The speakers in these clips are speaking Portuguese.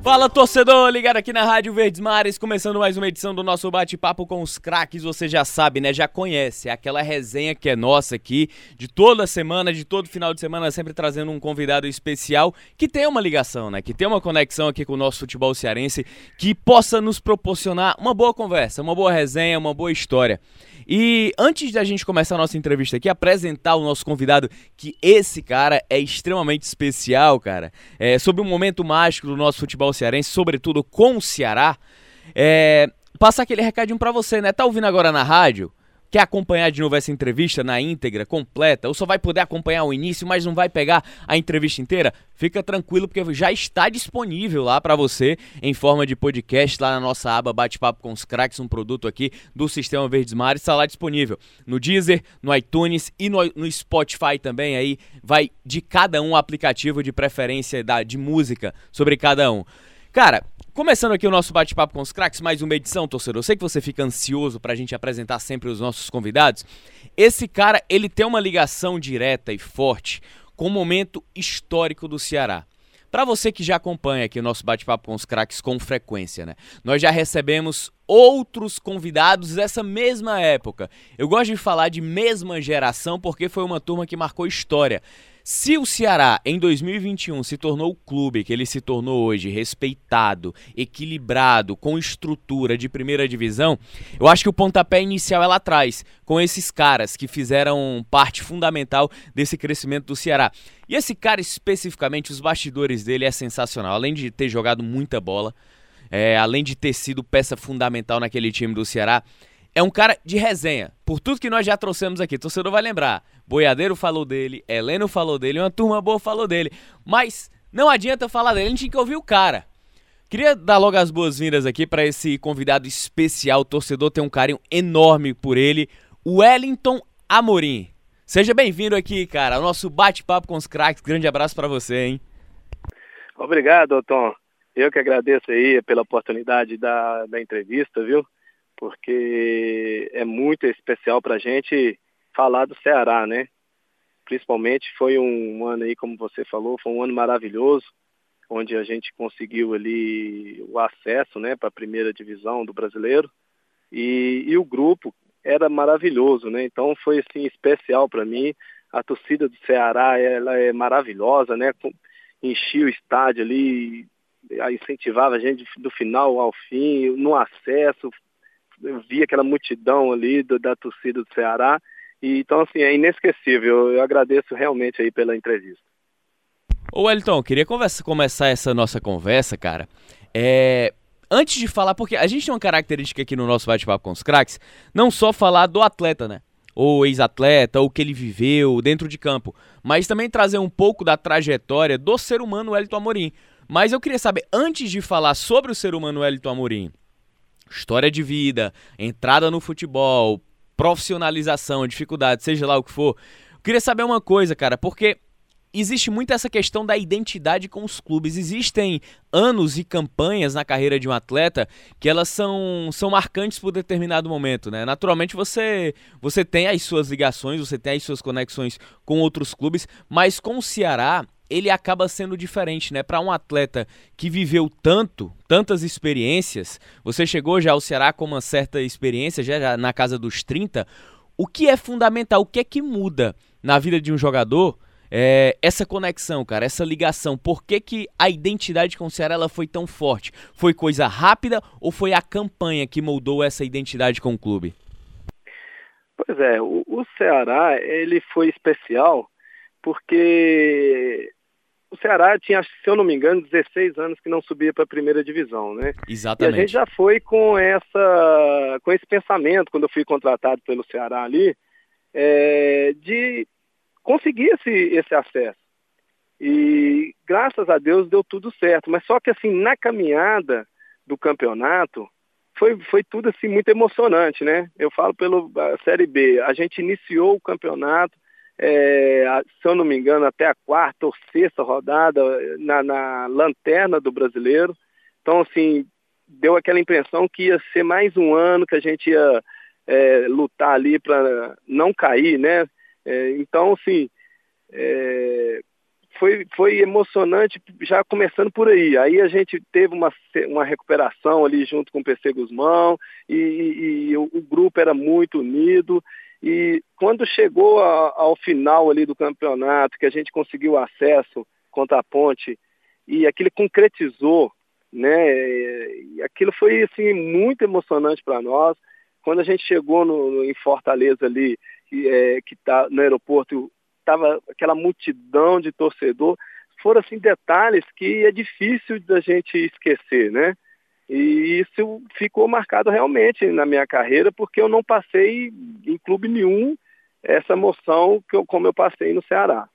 Fala torcedor, ligado aqui na Rádio Verdes Mares, começando mais uma edição do nosso bate-papo com os craques, você já sabe, né? Já conhece, é aquela resenha que é nossa aqui, de toda semana, de todo final de semana, sempre trazendo um convidado especial que tem uma ligação, né? Que tem uma conexão aqui com o nosso futebol cearense, que possa nos proporcionar uma boa conversa, uma boa resenha, uma boa história. E antes da gente começar a nossa entrevista aqui, apresentar o nosso convidado, que esse cara é extremamente especial, cara, é, sobre um momento mágico do nosso futebol cearense, sobretudo com o Ceará, é, passar aquele recadinho para você, né? Tá ouvindo agora na rádio? Quer acompanhar de novo essa entrevista na íntegra, completa, ou só vai poder acompanhar o início, mas não vai pegar a entrevista inteira? Fica tranquilo, porque já está disponível lá para você em forma de podcast lá na nossa aba Bate-Papo com os Cracks, um produto aqui do Sistema Verdes Mares, está lá disponível no Deezer, no iTunes e no, no Spotify também. Aí vai de cada um aplicativo de preferência da, de música sobre cada um. Cara, Começando aqui o nosso bate-papo com os craques, mais uma edição, torcedor. Eu sei que você fica ansioso pra gente apresentar sempre os nossos convidados. Esse cara, ele tem uma ligação direta e forte com o momento histórico do Ceará. Para você que já acompanha aqui o nosso bate-papo com os craques com frequência, né? Nós já recebemos outros convidados dessa mesma época. Eu gosto de falar de mesma geração porque foi uma turma que marcou história. Se o Ceará em 2021 se tornou o clube que ele se tornou hoje, respeitado, equilibrado, com estrutura de primeira divisão, eu acho que o pontapé inicial é lá atrás, com esses caras que fizeram parte fundamental desse crescimento do Ceará. E esse cara especificamente, os bastidores dele é sensacional. Além de ter jogado muita bola, é, além de ter sido peça fundamental naquele time do Ceará, é um cara de resenha. Por tudo que nós já trouxemos aqui, torcedor vai lembrar. Boiadeiro falou dele, Heleno falou dele, uma turma boa falou dele. Mas não adianta falar dele, a gente tem que ouvir o cara. Queria dar logo as boas-vindas aqui para esse convidado especial. O torcedor tem um carinho enorme por ele, Wellington Amorim. Seja bem-vindo aqui, cara, ao nosso bate-papo com os craques. Grande abraço para você, hein? Obrigado, Tom. Eu que agradeço aí pela oportunidade da, da entrevista, viu? porque é muito especial para a gente falar do Ceará, né? Principalmente foi um ano aí, como você falou, foi um ano maravilhoso, onde a gente conseguiu ali o acesso, né, para a primeira divisão do brasileiro e, e o grupo era maravilhoso, né? Então foi assim especial para mim. A torcida do Ceará ela é maravilhosa, né? Enchia o estádio ali, incentivava a gente do final ao fim, no acesso, eu vi aquela multidão ali do, da torcida do Ceará. E, então, assim, é inesquecível. Eu agradeço realmente aí pela entrevista. Ô, Wellington, queria conversa, começar essa nossa conversa, cara. É, antes de falar, porque a gente tem uma característica aqui no nosso bate-papo com os craques, não só falar do atleta, né? Ou ex-atleta, ou o que ele viveu dentro de campo, mas também trazer um pouco da trajetória do ser humano Wellington Amorim. Mas eu queria saber, antes de falar sobre o ser humano Wellington Amorim, história de vida, entrada no futebol, profissionalização, dificuldade, seja lá o que for. Eu queria saber uma coisa, cara, porque existe muito essa questão da identidade com os clubes. Existem anos e campanhas na carreira de um atleta que elas são, são marcantes por determinado momento, né? Naturalmente você você tem as suas ligações, você tem as suas conexões com outros clubes, mas com o Ceará ele acaba sendo diferente, né? Para um atleta que viveu tanto, tantas experiências, você chegou já ao Ceará com uma certa experiência, já na casa dos 30. O que é fundamental, o que é que muda na vida de um jogador? É, essa conexão, cara, essa ligação, por que, que a identidade com o Ceará ela foi tão forte? Foi coisa rápida ou foi a campanha que moldou essa identidade com o clube? Pois é, o, o Ceará ele foi especial porque o Ceará tinha, se eu não me engano, 16 anos que não subia para a primeira divisão, né? Exatamente. E a gente já foi com essa, com esse pensamento quando eu fui contratado pelo Ceará ali, é, de conseguir esse, esse acesso. E graças a Deus deu tudo certo. Mas só que assim na caminhada do campeonato foi, foi tudo assim muito emocionante, né? Eu falo pelo a Série B. A gente iniciou o campeonato é, se eu não me engano, até a quarta ou sexta rodada na, na, lanterna do brasileiro. Então, assim, deu aquela impressão que ia ser mais um ano que a gente ia é, lutar ali para não cair, né? É, então, assim, é, foi, foi emocionante já começando por aí. Aí a gente teve uma, uma recuperação ali junto com o PC Guzmão e, e, e o, o, grupo era muito unido. E quando chegou a, ao final ali do campeonato, que a gente conseguiu acesso contra a Ponte e aquilo concretizou, né? E aquilo foi assim muito emocionante para nós. Quando a gente chegou no, em Fortaleza ali, que, é, que tá no aeroporto, estava aquela multidão de torcedor. Foram assim detalhes que é difícil da gente esquecer, né? E isso ficou marcado realmente na minha carreira, porque eu não passei em clube nenhum essa emoção que eu, como eu passei no Ceará.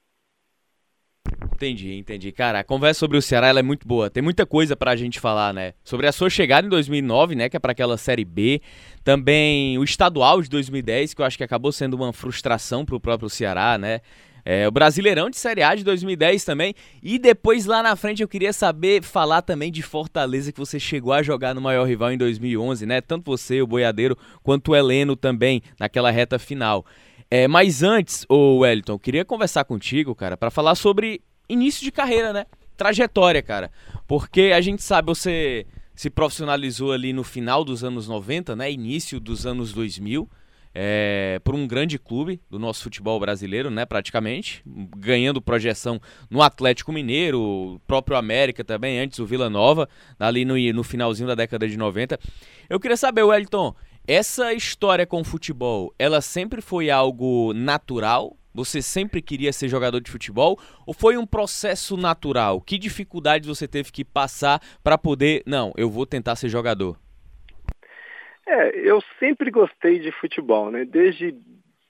Entendi, entendi. Cara, a conversa sobre o Ceará é muito boa. Tem muita coisa pra gente falar, né? Sobre a sua chegada em 2009, né? Que é para aquela Série B. Também o estadual de 2010, que eu acho que acabou sendo uma frustração pro próprio Ceará, né? É, o Brasileirão de Série A de 2010 também. E depois lá na frente eu queria saber, falar também de Fortaleza, que você chegou a jogar no maior rival em 2011, né? Tanto você, o Boiadeiro, quanto o Heleno também, naquela reta final. É, mas antes, o Wellington, queria conversar contigo, cara, para falar sobre início de carreira, né? Trajetória, cara. Porque a gente sabe, você se profissionalizou ali no final dos anos 90, né? Início dos anos 2000. É, por um grande clube do nosso futebol brasileiro, né, praticamente, ganhando projeção no Atlético Mineiro, próprio América também, antes o Vila Nova, ali no, no finalzinho da década de 90. Eu queria saber, Wellington, essa história com o futebol, ela sempre foi algo natural você sempre queria ser jogador de futebol ou foi um processo natural? Que dificuldades você teve que passar para poder, não, eu vou tentar ser jogador? É, eu sempre gostei de futebol, né? Desde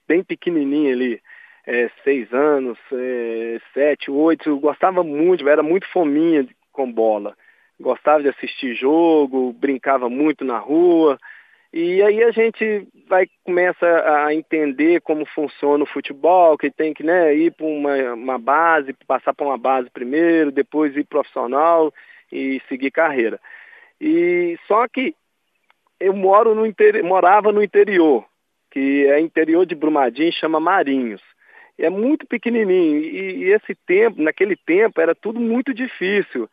bem pequenininho ali, é, seis anos, é, sete, oito, eu gostava muito, era muito fominha com bola. Gostava de assistir jogo, brincava muito na rua. E aí a gente vai começa a entender como funciona o futebol, que tem que né, ir para uma, uma base, passar para uma base primeiro, depois ir profissional e seguir carreira. E só que eu moro no morava no interior, que é interior de Brumadinho, chama Marinhos. É muito pequenininho e, e esse tempo, naquele tempo, era tudo muito difícil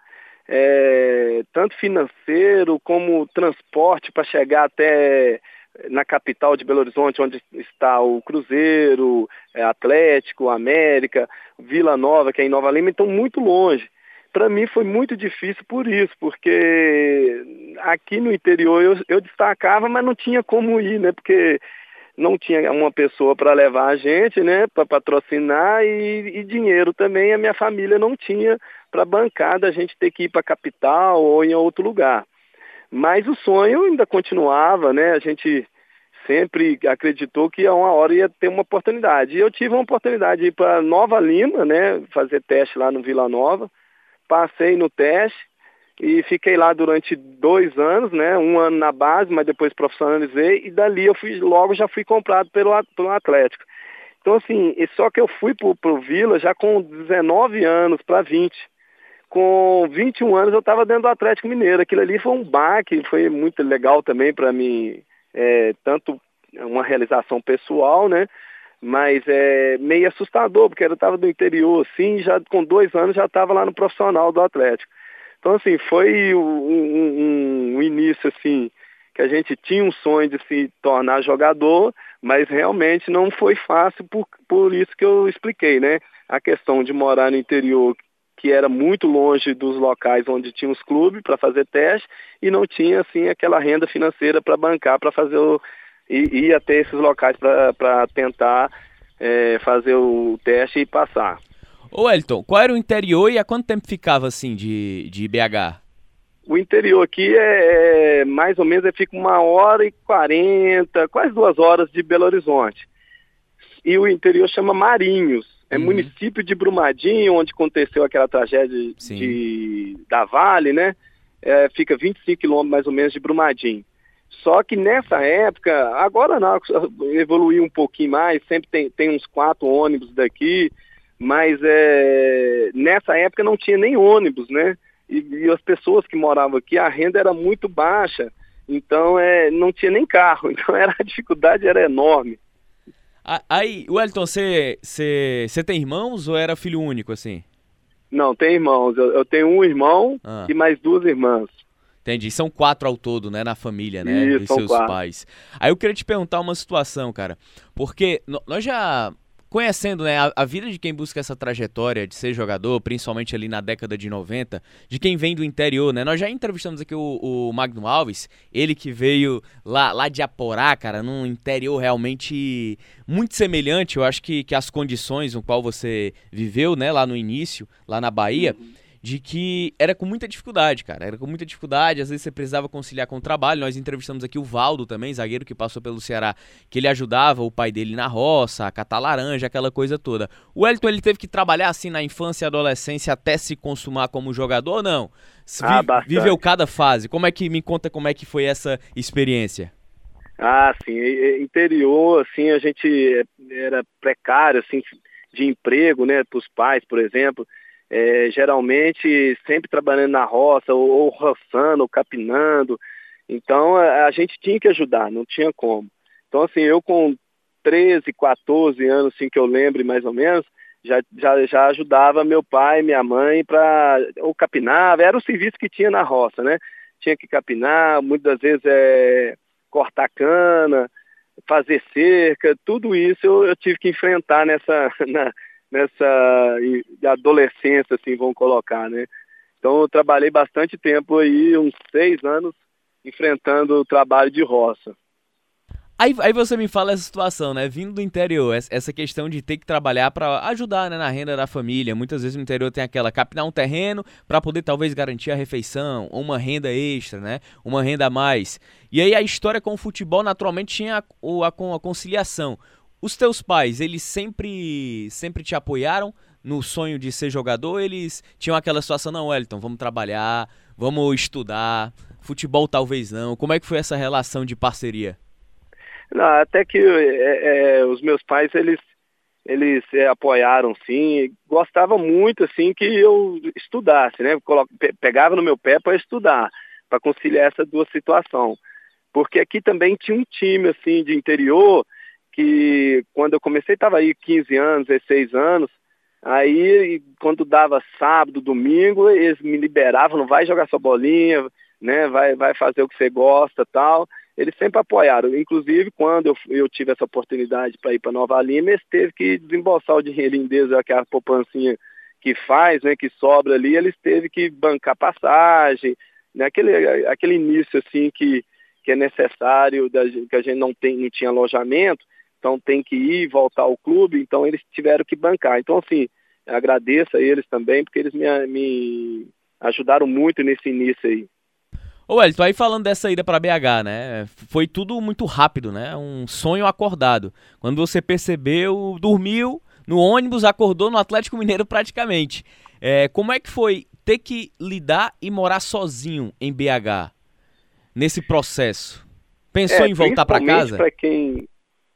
é, tanto financeiro como transporte para chegar até na capital de Belo Horizonte, onde está o Cruzeiro, é, Atlético, América, Vila Nova, que é em Nova Lima, então muito longe. Para mim foi muito difícil por isso, porque aqui no interior eu, eu destacava, mas não tinha como ir, né? Porque não tinha uma pessoa para levar a gente, né, para patrocinar e, e, dinheiro também a minha família não tinha para bancar da gente ter que ir para a capital ou em outro lugar. Mas o sonho ainda continuava, né? A gente sempre acreditou que a uma hora ia ter uma oportunidade. E eu tive uma oportunidade de ir para Nova Lima, né, fazer teste lá no Vila Nova. Passei no teste e fiquei lá durante dois anos, né? Um ano na base, mas depois profissionalizei e dali eu fui logo já fui comprado pelo, pelo Atlético. Então assim, só que eu fui pro, pro Vila já com 19 anos para 20. Com 21 anos eu estava dentro do Atlético Mineiro. Aquilo ali foi um baque, foi muito legal também para mim, é, tanto uma realização pessoal, né? Mas é meio assustador, porque eu estava do interior, assim, já com dois anos já estava lá no profissional do Atlético. Então, assim, foi um, um, um, início, assim, que a gente tinha um sonho de se tornar jogador, mas realmente não foi fácil por, por isso que eu expliquei, né? A questão de morar no interior, que era muito longe dos locais onde tinha os clubes para fazer teste, e não tinha, assim, aquela renda financeira para bancar, para fazer o... e ir até esses locais para tentar é, fazer o teste e passar. Ô Elton, qual era o interior e há quanto tempo ficava assim de, de BH? O interior aqui é, é mais ou menos, fica uma hora e quarenta, quase duas horas de Belo Horizonte. E o interior chama Marinhos, é uhum. município de Brumadinho, onde aconteceu aquela tragédia de, da Vale, né? É, fica 25 quilômetros mais ou menos de Brumadinho. Só que nessa época, agora não, evoluiu um pouquinho mais, sempre tem, tem uns quatro ônibus daqui, mas é, nessa época não tinha nem ônibus, né? E, e, as pessoas que moravam aqui, a renda era muito baixa. Então é, não tinha nem carro, então era, a dificuldade era enorme. Aí, Wellington, você tem irmãos ou era filho único assim? Não, tem irmãos. Eu, eu tenho um irmão ah. e mais duas irmãs. Entendi. São quatro ao todo, né, na família, né, Isso, dos seus quatro. pais. Aí eu queria te perguntar uma situação, cara, porque nós já conhecendo né, a, a, vida de quem busca essa trajetória de ser jogador, principalmente ali na década de 90, de quem vem do interior, né? Nós já entrevistamos aqui o, o Magno Alves, ele que veio lá, lá de Aporá, cara, num interior realmente muito semelhante, eu acho que, que as condições no qual você viveu, né, lá no início, lá na Bahia. Uhum de que era com muita dificuldade, cara. Era com muita dificuldade, às vezes você precisava conciliar com o trabalho. Nós entrevistamos aqui o Valdo também, zagueiro que passou pelo Ceará, que ele ajudava o pai dele na roça, a catar laranja, aquela coisa toda. O Wellington, ele teve que trabalhar assim na infância e adolescência até se consumar como jogador ou não? Ah, Vi, viveu cada fase. Como é que me conta como é que foi essa experiência? Ah, sim, interior, assim, a gente era precário, assim, de emprego, né, para os pais, por exemplo é, geralmente sempre trabalhando na roça, ou, ou roçando, ou capinando. Então a, a, gente tinha que ajudar, não tinha como. Então assim, eu com 13, 14 anos, assim que eu lembre mais ou menos, já, já, já ajudava meu pai, minha mãe para ou capinava, era o serviço que tinha na roça, né? Tinha que capinar, muitas vezes é, cortar cana, fazer cerca, tudo isso eu, eu tive que enfrentar nessa na, nessa adolescência, assim, vão colocar, né? Então eu trabalhei bastante tempo aí, uns seis anos, enfrentando o trabalho de roça. Aí, aí você me fala essa situação, né? Vindo do interior, essa questão de ter que trabalhar para ajudar né, na renda da família. Muitas vezes no interior tem aquela capinar um terreno para poder talvez garantir a refeição, uma renda extra, né? Uma renda a mais. E aí a história com o futebol naturalmente tinha a, a, a conciliação. Os teus pais, eles sempre sempre te apoiaram no sonho de ser jogador? Eles tinham aquela situação, não, Wellington, vamos trabalhar, vamos estudar, futebol talvez não. Como é que foi essa relação de parceria? Não, até que é, é, os meus pais, eles eles é, apoiaram sim, gostavam muito assim que eu estudasse, né? Pegava no meu pé para estudar, para conciliar essas duas situações. Porque aqui também tinha um time assim de interior que quando eu comecei estava aí 15 anos, 16 anos, aí quando dava sábado, domingo, eles me liberavam, vai jogar sua bolinha, né, vai, vai fazer o que você gosta tal. Eles sempre apoiaram. Inclusive, quando eu, eu tive essa oportunidade para ir para Nova Lima, eles teve que desembolsar o dinheirinho deles, aquela poupancinha que faz, né, que sobra ali, eles teve que bancar passagem, né, aquele, aquele início assim que, que é necessário, que a gente não, tem, não tinha alojamento, então tem que ir voltar ao clube, então eles tiveram que bancar. Então, assim, agradeço a eles também, porque eles me, me ajudaram muito nesse início aí. Ô Elton, aí falando dessa ida para BH, né? Foi tudo muito rápido, né? Um sonho acordado. Quando você percebeu, dormiu no ônibus, acordou no Atlético Mineiro praticamente. É, como é que foi ter que lidar e morar sozinho em BH nesse processo? Pensou é, em voltar para casa? Para quem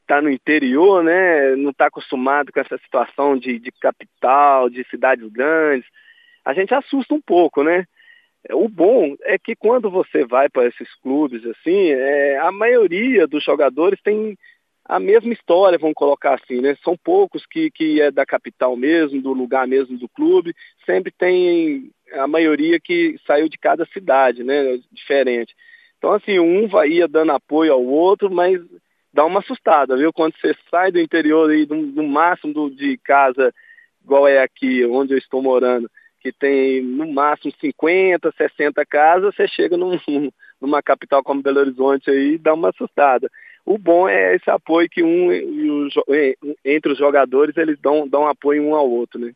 está no interior, né, não está acostumado com essa situação de, de capital, de cidades grandes, a gente assusta um pouco, né? O bom é que quando você vai para esses clubes assim, é, a maioria dos jogadores tem a mesma história, vamos colocar assim, né? São poucos que, que é da capital mesmo, do lugar mesmo do clube, sempre tem a maioria que saiu de cada cidade, né? Diferente. Então, assim, um vai ia dando apoio ao outro, mas dá uma assustada, viu? Quando você sai do interior aí, do, do máximo do, de casa, igual é aqui, onde eu estou morando, que tem no máximo 50, 60 casas, você chega num, numa capital como Belo Horizonte aí e dá uma assustada. O bom é esse apoio que um entre os jogadores eles dão, dão apoio um ao outro, né?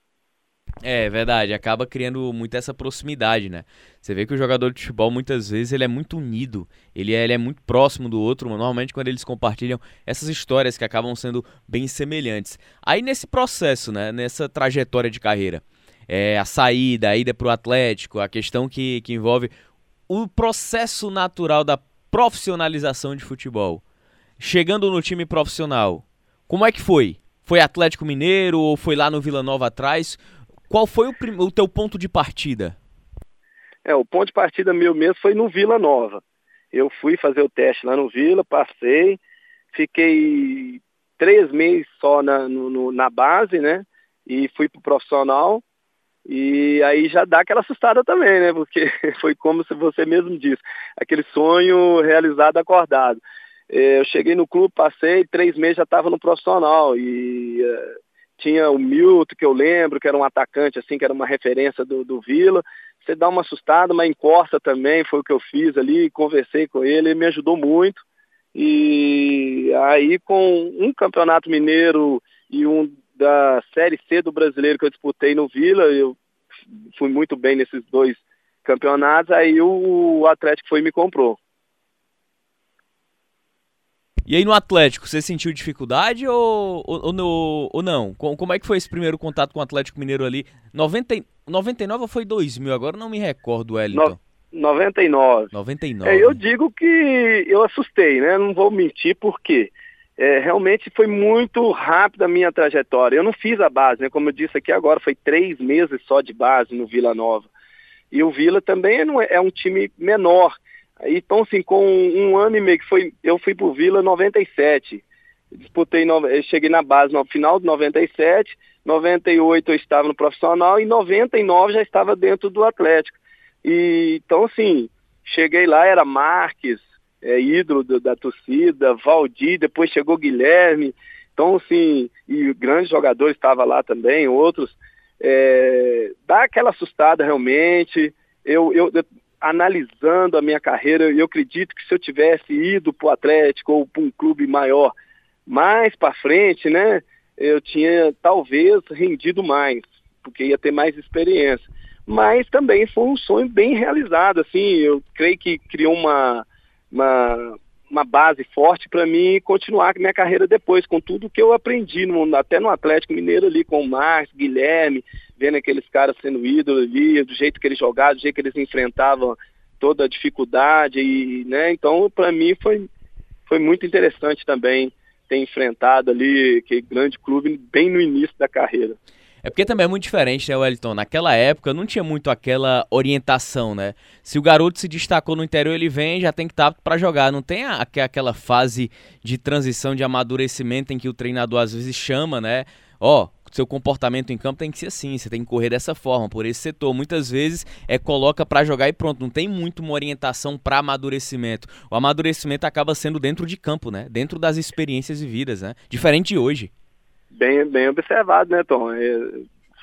É verdade, acaba criando muito essa proximidade, né? Você vê que o jogador de futebol muitas vezes ele é muito unido, ele é, ele é muito próximo do outro, normalmente quando eles compartilham essas histórias que acabam sendo bem semelhantes. Aí nesse processo, né, nessa trajetória de carreira, é, a saída, a ida para o Atlético, a questão que, que envolve o processo natural da profissionalização de futebol. Chegando no time profissional, como é que foi? Foi Atlético Mineiro ou foi lá no Vila Nova atrás? Qual foi o, prim... o teu ponto de partida? É, o ponto de partida meu mesmo foi no Vila Nova. Eu fui fazer o teste lá no Vila, passei, fiquei três meses só na, no, na base, né? E fui pro profissional. E aí já dá aquela assustada também, né? Porque foi como se você mesmo disse, aquele sonho realizado acordado. É, eu cheguei no clube, passei, três meses já estava no profissional. E uh, tinha o Milton, que eu lembro, que era um atacante, assim, que era uma referência do, do Vila você dá uma assustada, mas encosta também, foi o que eu fiz ali, conversei com ele, ele me ajudou muito. E aí com um campeonato mineiro e um da Série C do brasileiro que eu disputei no Vila, eu fui muito bem nesses dois campeonatos, aí o Atlético foi e me comprou. E aí no Atlético, você sentiu dificuldade ou, ou, ou, ou não? Como é que foi esse primeiro contato com o Atlético Mineiro ali? 90, 99 ou foi 2000? Agora não me recordo, Wellington. No, 99. 99. É, eu digo que eu assustei, né? Não vou mentir porque é, realmente foi muito rápida a minha trajetória. Eu não fiz a base, né? Como eu disse aqui agora, foi três meses só de base no Vila Nova. E o Vila também é, é um time menor. Então, assim, com um ano e meio que foi, eu fui pro Vila 97. Disputei, cheguei na base no final de 97, 98 eu estava no profissional e 99 já estava dentro do Atlético. E então, assim, cheguei lá, era Marques, é, ídolo do, da torcida, Valdir, depois chegou Guilherme. Então, assim, e grandes jogadores estavam lá também, outros. É, dá aquela assustada realmente. Eu, eu, analisando a minha carreira, eu acredito que se eu tivesse ido para o Atlético ou para um clube maior mais para frente, né, eu tinha talvez rendido mais, porque ia ter mais experiência. Mas também foi um sonho bem realizado, assim, eu creio que criou uma, uma, uma base forte para mim continuar minha carreira depois, com tudo que eu aprendi, no, até no Atlético Mineiro ali, com o Marcos, Guilherme, vendo aqueles caras sendo ídolos ali, do jeito que eles jogavam, do jeito que eles enfrentavam toda a dificuldade, e, né, então para mim foi, foi muito interessante também ter enfrentado ali aquele grande clube bem no início da carreira. É porque também é muito diferente, né, Wellington? Naquela época não tinha muito aquela orientação, né? Se o garoto se destacou no interior, ele vem já tem que estar para jogar. Não tem a, aquela fase de transição, de amadurecimento em que o treinador às vezes chama, né? Ó, oh, seu comportamento em campo tem que ser assim, você tem que correr dessa forma, por esse setor. Muitas vezes é coloca para jogar e pronto, não tem muito uma orientação para amadurecimento. O amadurecimento acaba sendo dentro de campo, né? Dentro das experiências vividas, né? Diferente de hoje. Bem, bem observado, né, Tom? É,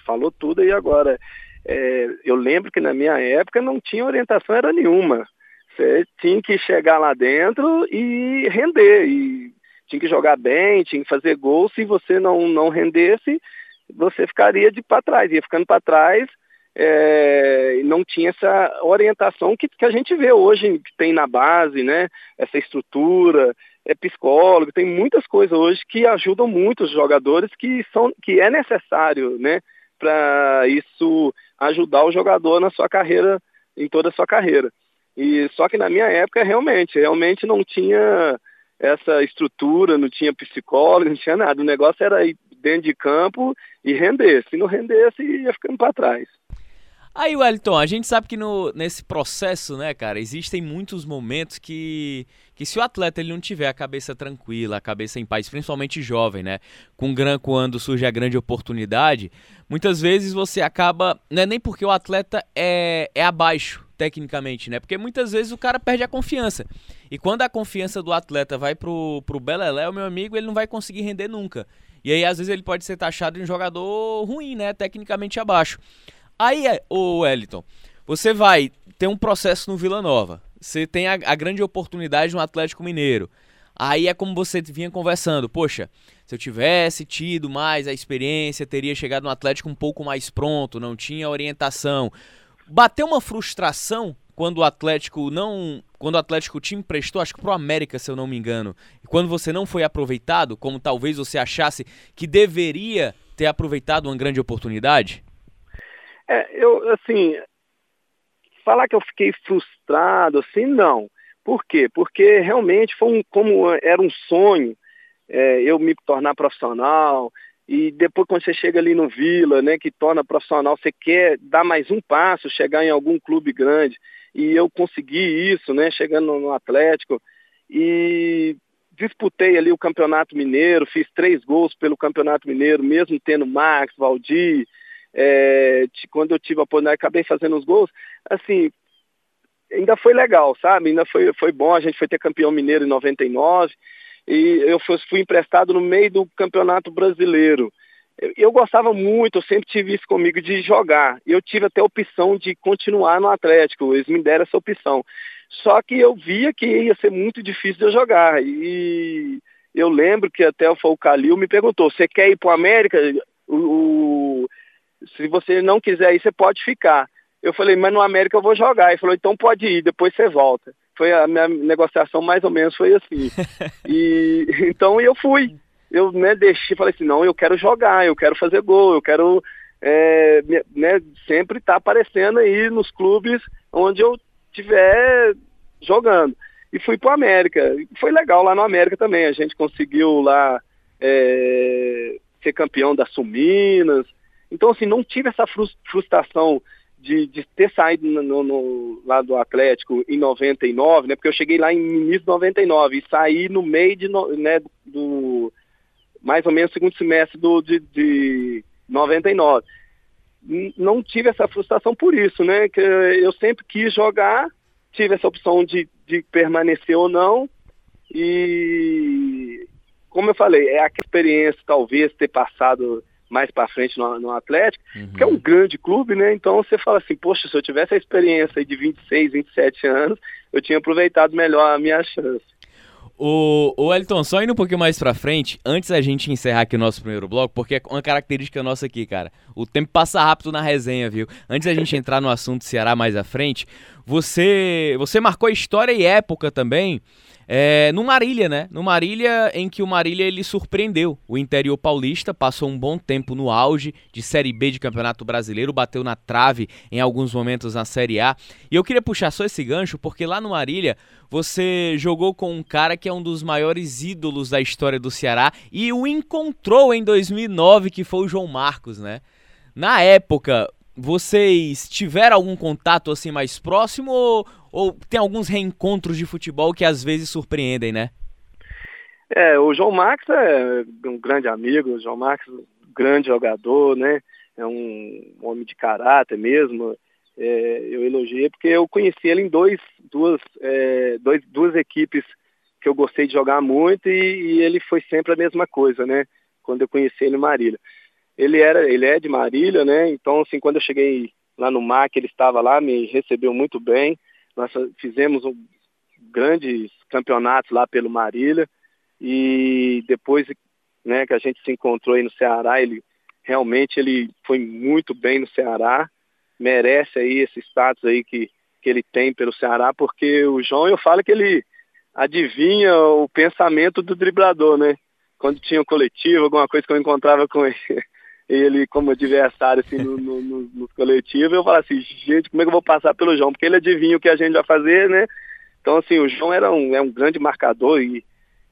falou tudo aí agora. É, eu lembro que na minha época não tinha orientação era nenhuma. Você tinha que chegar lá dentro e render. E tinha que jogar bem, tinha que fazer gol. Se você não, não rendesse, você ficaria de para trás, ia ficando para trás. É, não tinha essa orientação que, que a gente vê hoje, que tem na base, né? Essa estrutura, é psicólogo, tem muitas coisas hoje que ajudam muito os jogadores que são que é necessário, né, para isso ajudar o jogador na sua carreira, em toda a sua carreira. E só que na minha época realmente, realmente não tinha essa estrutura, não tinha psicólogo, não tinha nada. O negócio era ir dentro de campo e render. Se não rendesse, ia ficando para trás. Aí, Wellington, a gente sabe que no, nesse processo, né, cara, existem muitos momentos que, que se o atleta ele não tiver a cabeça tranquila, a cabeça em paz, principalmente jovem, né, com gran, quando surge a grande oportunidade, muitas vezes você acaba, não é nem porque o atleta é, é abaixo, tecnicamente, né, porque muitas vezes o cara perde a confiança. E quando a confiança do atleta vai pro, pro Beleléu, meu amigo, ele não vai conseguir render nunca. E aí, às vezes, ele pode ser taxado de um jogador ruim, né, tecnicamente abaixo. Aí, o é, Wellington, você vai ter um processo no Vila Nova. Você tem a, a, grande oportunidade no Atlético Mineiro. Aí é como você vinha conversando. Poxa, se eu tivesse tido mais a experiência, teria chegado no Atlético um pouco mais pronto, não tinha orientação. Bateu uma frustração quando o Atlético não. Quando o Atlético te emprestou, acho que pro América, se eu não me engano. E quando você não foi aproveitado, como talvez você achasse que deveria ter aproveitado uma grande oportunidade? É, eu, assim, falar que eu fiquei frustrado, assim, não. Por quê? Porque realmente foi um, como era um sonho é, eu me tornar profissional, e depois quando você chega ali no Vila, né, que torna profissional, você quer dar mais um passo, chegar em algum clube grande. e eu consegui isso, né, chegando no Atlético, e disputei ali o Campeonato Mineiro, fiz três gols pelo Campeonato Mineiro, mesmo tendo Max, Valdir, é, quando eu tive a oportunidade, acabei fazendo os gols, assim, ainda foi legal, sabe? Ainda foi, foi bom, a gente foi ter campeão mineiro em 99, e eu fui, fui emprestado no meio do Campeonato Brasileiro. Eu, eu, gostava muito, eu sempre tive isso comigo de jogar. Eu tive até a opção de continuar no Atlético, eles me deram essa opção. Só que eu via que ia ser muito difícil de eu jogar. E eu lembro que até o Calil me perguntou: você quer ir para o América? O, se você não quiser ir, você pode ficar. Eu falei, mas no América eu vou jogar. Ele falou, então pode ir, depois você volta. Foi a minha negociação mais ou menos foi assim. e então eu fui. Eu né, deixei, falei assim, não, eu quero jogar, eu quero fazer gol, eu quero é, né, sempre estar tá aparecendo aí nos clubes onde eu estiver jogando. E fui para o América. Foi legal lá no América também. A gente conseguiu lá é, ser campeão da Suminas. Então, assim, não tive essa frustração de, de ter saído no, no, lá do Atlético em 99, né? Porque eu cheguei lá em início de 99 e saí no meio de, né, do mais ou menos segundo semestre do, de, de 99 não tive essa frustração por isso, né? Que eu sempre quis jogar, tive essa opção de, de permanecer ou não. E como eu falei, é a experiência talvez ter passado mais para frente no, no Atlético, uhum. que é um grande clube, né? Então você fala assim, poxa, se eu tivesse a experiência de 26, 27 anos, eu tinha aproveitado melhor a minha chance. O, o Elton, só indo um pouquinho mais pra frente, antes da gente encerrar aqui o nosso primeiro bloco, porque é uma característica nossa aqui, cara. O tempo passa rápido na resenha, viu? Antes da gente entrar no assunto Ceará mais à frente, você, você marcou história e época também é, no Marília, né? No Marília, em que o Marília ele surpreendeu o interior paulista, passou um bom tempo no auge de Série B de Campeonato Brasileiro, bateu na trave em alguns momentos na Série A. E eu queria puxar só esse gancho, porque lá no Marília você jogou com um cara que é um dos maiores ídolos da história do Ceará e o encontrou em 2009, que foi o João Marcos, né? Na época, vocês tiveram algum contato assim mais próximo ou, ou tem alguns reencontros de futebol que às vezes surpreendem, né? É, o João Marcos é um grande amigo, o João Marcos grande jogador, né? É um homem de caráter mesmo. É, eu elogiei porque eu conheci ele em dois, duas, é, dois, duas equipes que eu gostei de jogar muito e, e, ele foi sempre a mesma coisa, né? Quando eu conheci ele em Marília. Ele era, ele é de Marília, né? Então, assim, quando eu cheguei lá no MAC, ele estava lá, me recebeu muito bem. Nós fizemos um, grandes campeonatos lá pelo Marília e depois, né, que a gente se encontrou aí no Ceará, ele realmente ele foi muito bem no Ceará, merece aí esse status aí que, que ele tem pelo Ceará, porque o João, eu falo que ele adivinha o pensamento do driblador, né? Quando tinha um coletivo, alguma coisa que eu encontrava com ele, ele como adversário assim, no, no, no, eu falava assim, gente, como é que eu vou passar pelo João? Porque ele adivinha o que a gente vai fazer, né? Então, assim, o João era um, é um grande marcador e,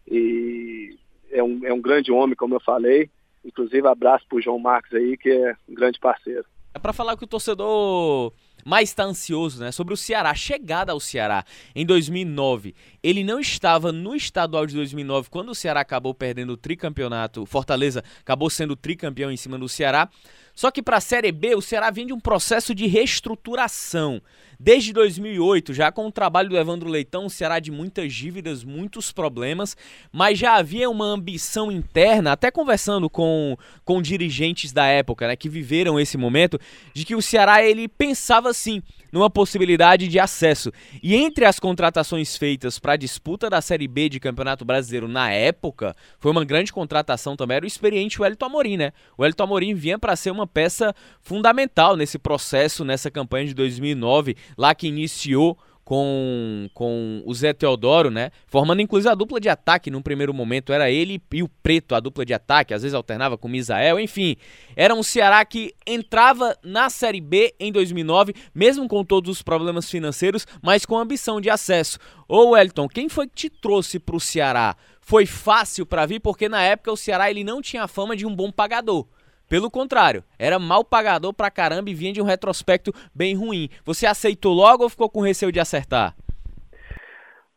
e é, um, é um grande homem, como eu falei. Inclusive, abraço pro João Marcos aí, que é um grande parceiro. É para falar que o torcedor mais está ansioso, né? Sobre o Ceará, chegada ao Ceará em 2009. Ele não estava no estadual de 2009 quando o Ceará acabou perdendo o tricampeonato. Fortaleza acabou sendo tricampeão em cima do Ceará. Só que para a Série B, o Ceará vem de um processo de reestruturação. Desde 2008, já com o trabalho do Evandro Leitão, o Ceará de muitas dívidas, muitos problemas, mas já havia uma ambição interna, até conversando com, com dirigentes da época, né, que viveram esse momento, de que o Ceará ele pensava assim numa possibilidade de acesso. E entre as contratações feitas para a disputa da Série B de Campeonato Brasileiro na época, foi uma grande contratação também, era o experiente Wellington Amorim, né? O Wellington Amorim vinha para ser uma peça fundamental nesse processo, nessa campanha de 2009, lá que iniciou com, com o Zé Teodoro, né? Formando inclusive a dupla de ataque num primeiro momento. Era ele e o Preto, a dupla de ataque. Às vezes alternava com o Misael. Enfim, era um Ceará que entrava na Série B em 2009, mesmo com todos os problemas financeiros, mas com ambição de acesso. Ô Wellington, quem foi que te trouxe para o Ceará? Foi fácil para vir? Porque na época o Ceará ele não tinha fama de um bom pagador. Pelo contrário, era mal pagador pra caramba e vinha de um retrospecto bem ruim. Você aceitou logo ou ficou com receio de acertar?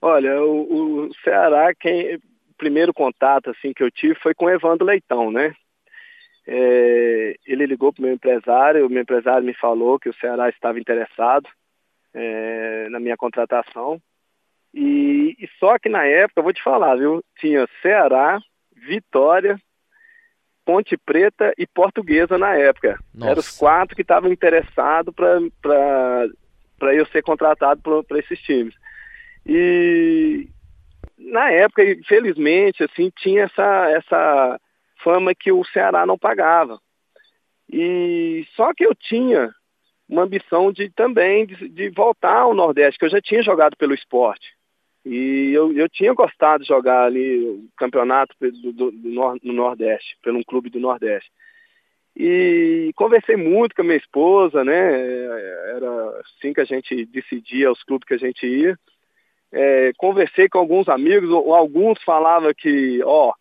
Olha, o, o Ceará, quem, primeiro contato assim que eu tive foi com o Evandro Leitão, né? É, ele ligou para o meu empresário, o meu empresário me falou que o Ceará estava interessado é, na minha contratação. E, e, só que na época, eu vou te falar, viu? Tinha Ceará, Vitória, Ponte Preta e Portuguesa na época. Eram os quatro que estavam interessados para eu ser contratado para esses times. E na época, infelizmente, assim, tinha essa, essa fama que o Ceará não pagava. E só que eu tinha uma ambição de também de, de voltar ao Nordeste, que eu já tinha jogado pelo esporte. E eu, eu tinha gostado de jogar ali o campeonato do, do, do, no Nordeste, pelo um clube do Nordeste. E conversei muito com a minha esposa, né? Era assim que a gente decidia os clubes que a gente ia. É, conversei com alguns amigos, alguns falavam que, ó,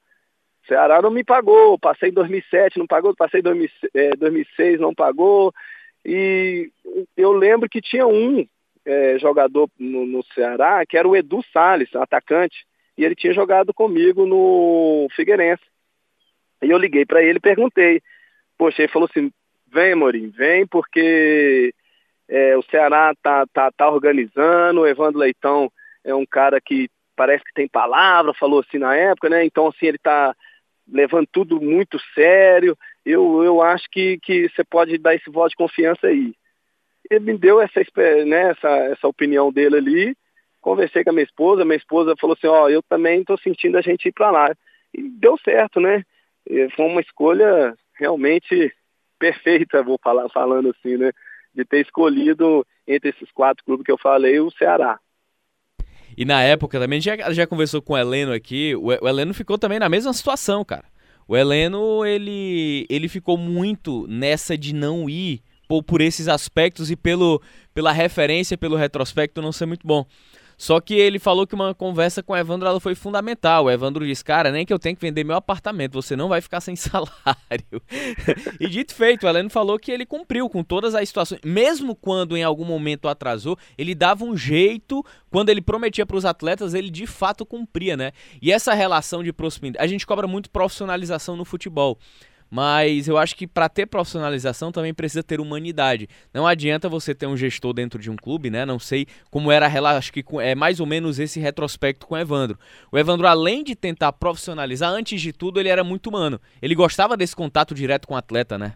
Ceará não me pagou, passei em 2007, não pagou, passei em 2006, não pagou. E eu lembro que tinha um é, jogador no, no, Ceará, que era o Edu Salles, atacante, e ele tinha jogado comigo no Figueirense. E eu liguei para ele e perguntei. Poxa, ele falou assim, vem, Morim, vem, porque é, o Ceará tá, tá, tá organizando, o Evandro Leitão é um cara que parece que tem palavra, falou assim na época, né? Então, assim, ele tá levando tudo muito sério. Eu, eu acho que, que você pode dar esse voto de confiança aí. Ele me deu essa, né, essa, essa opinião dele ali. Conversei com a minha esposa, minha esposa falou assim, ó, oh, eu também estou sentindo a gente ir para lá. E deu certo, né? Foi uma escolha realmente perfeita, vou falar falando assim, né? De ter escolhido entre esses quatro clubes que eu falei, o Ceará. E na época também, já, já conversou com o Heleno aqui, o, o Heleno ficou também na mesma situação, cara. O Heleno, ele, ele ficou muito nessa de não ir por, por esses aspectos e pelo, pela referência, pelo retrospecto não ser muito bom. Só que ele falou que uma conversa com o Evandro ela foi fundamental. O Evandro disse, cara, nem que eu tenho que vender meu apartamento, você não vai ficar sem salário. e dito feito, o Heleno falou que ele cumpriu com todas as situações. Mesmo quando em algum momento atrasou, ele dava um jeito, quando ele prometia para os atletas, ele de fato cumpria, né? E essa relação de proximidade, a gente cobra muito profissionalização no futebol. Mas eu acho que para ter profissionalização também precisa ter humanidade. Não adianta você ter um gestor dentro de um clube, né? Não sei como era a relação, acho que é mais ou menos esse retrospecto com o Evandro. O Evandro, além de tentar profissionalizar, antes de tudo, ele era muito humano. Ele gostava desse contato direto com o atleta, né?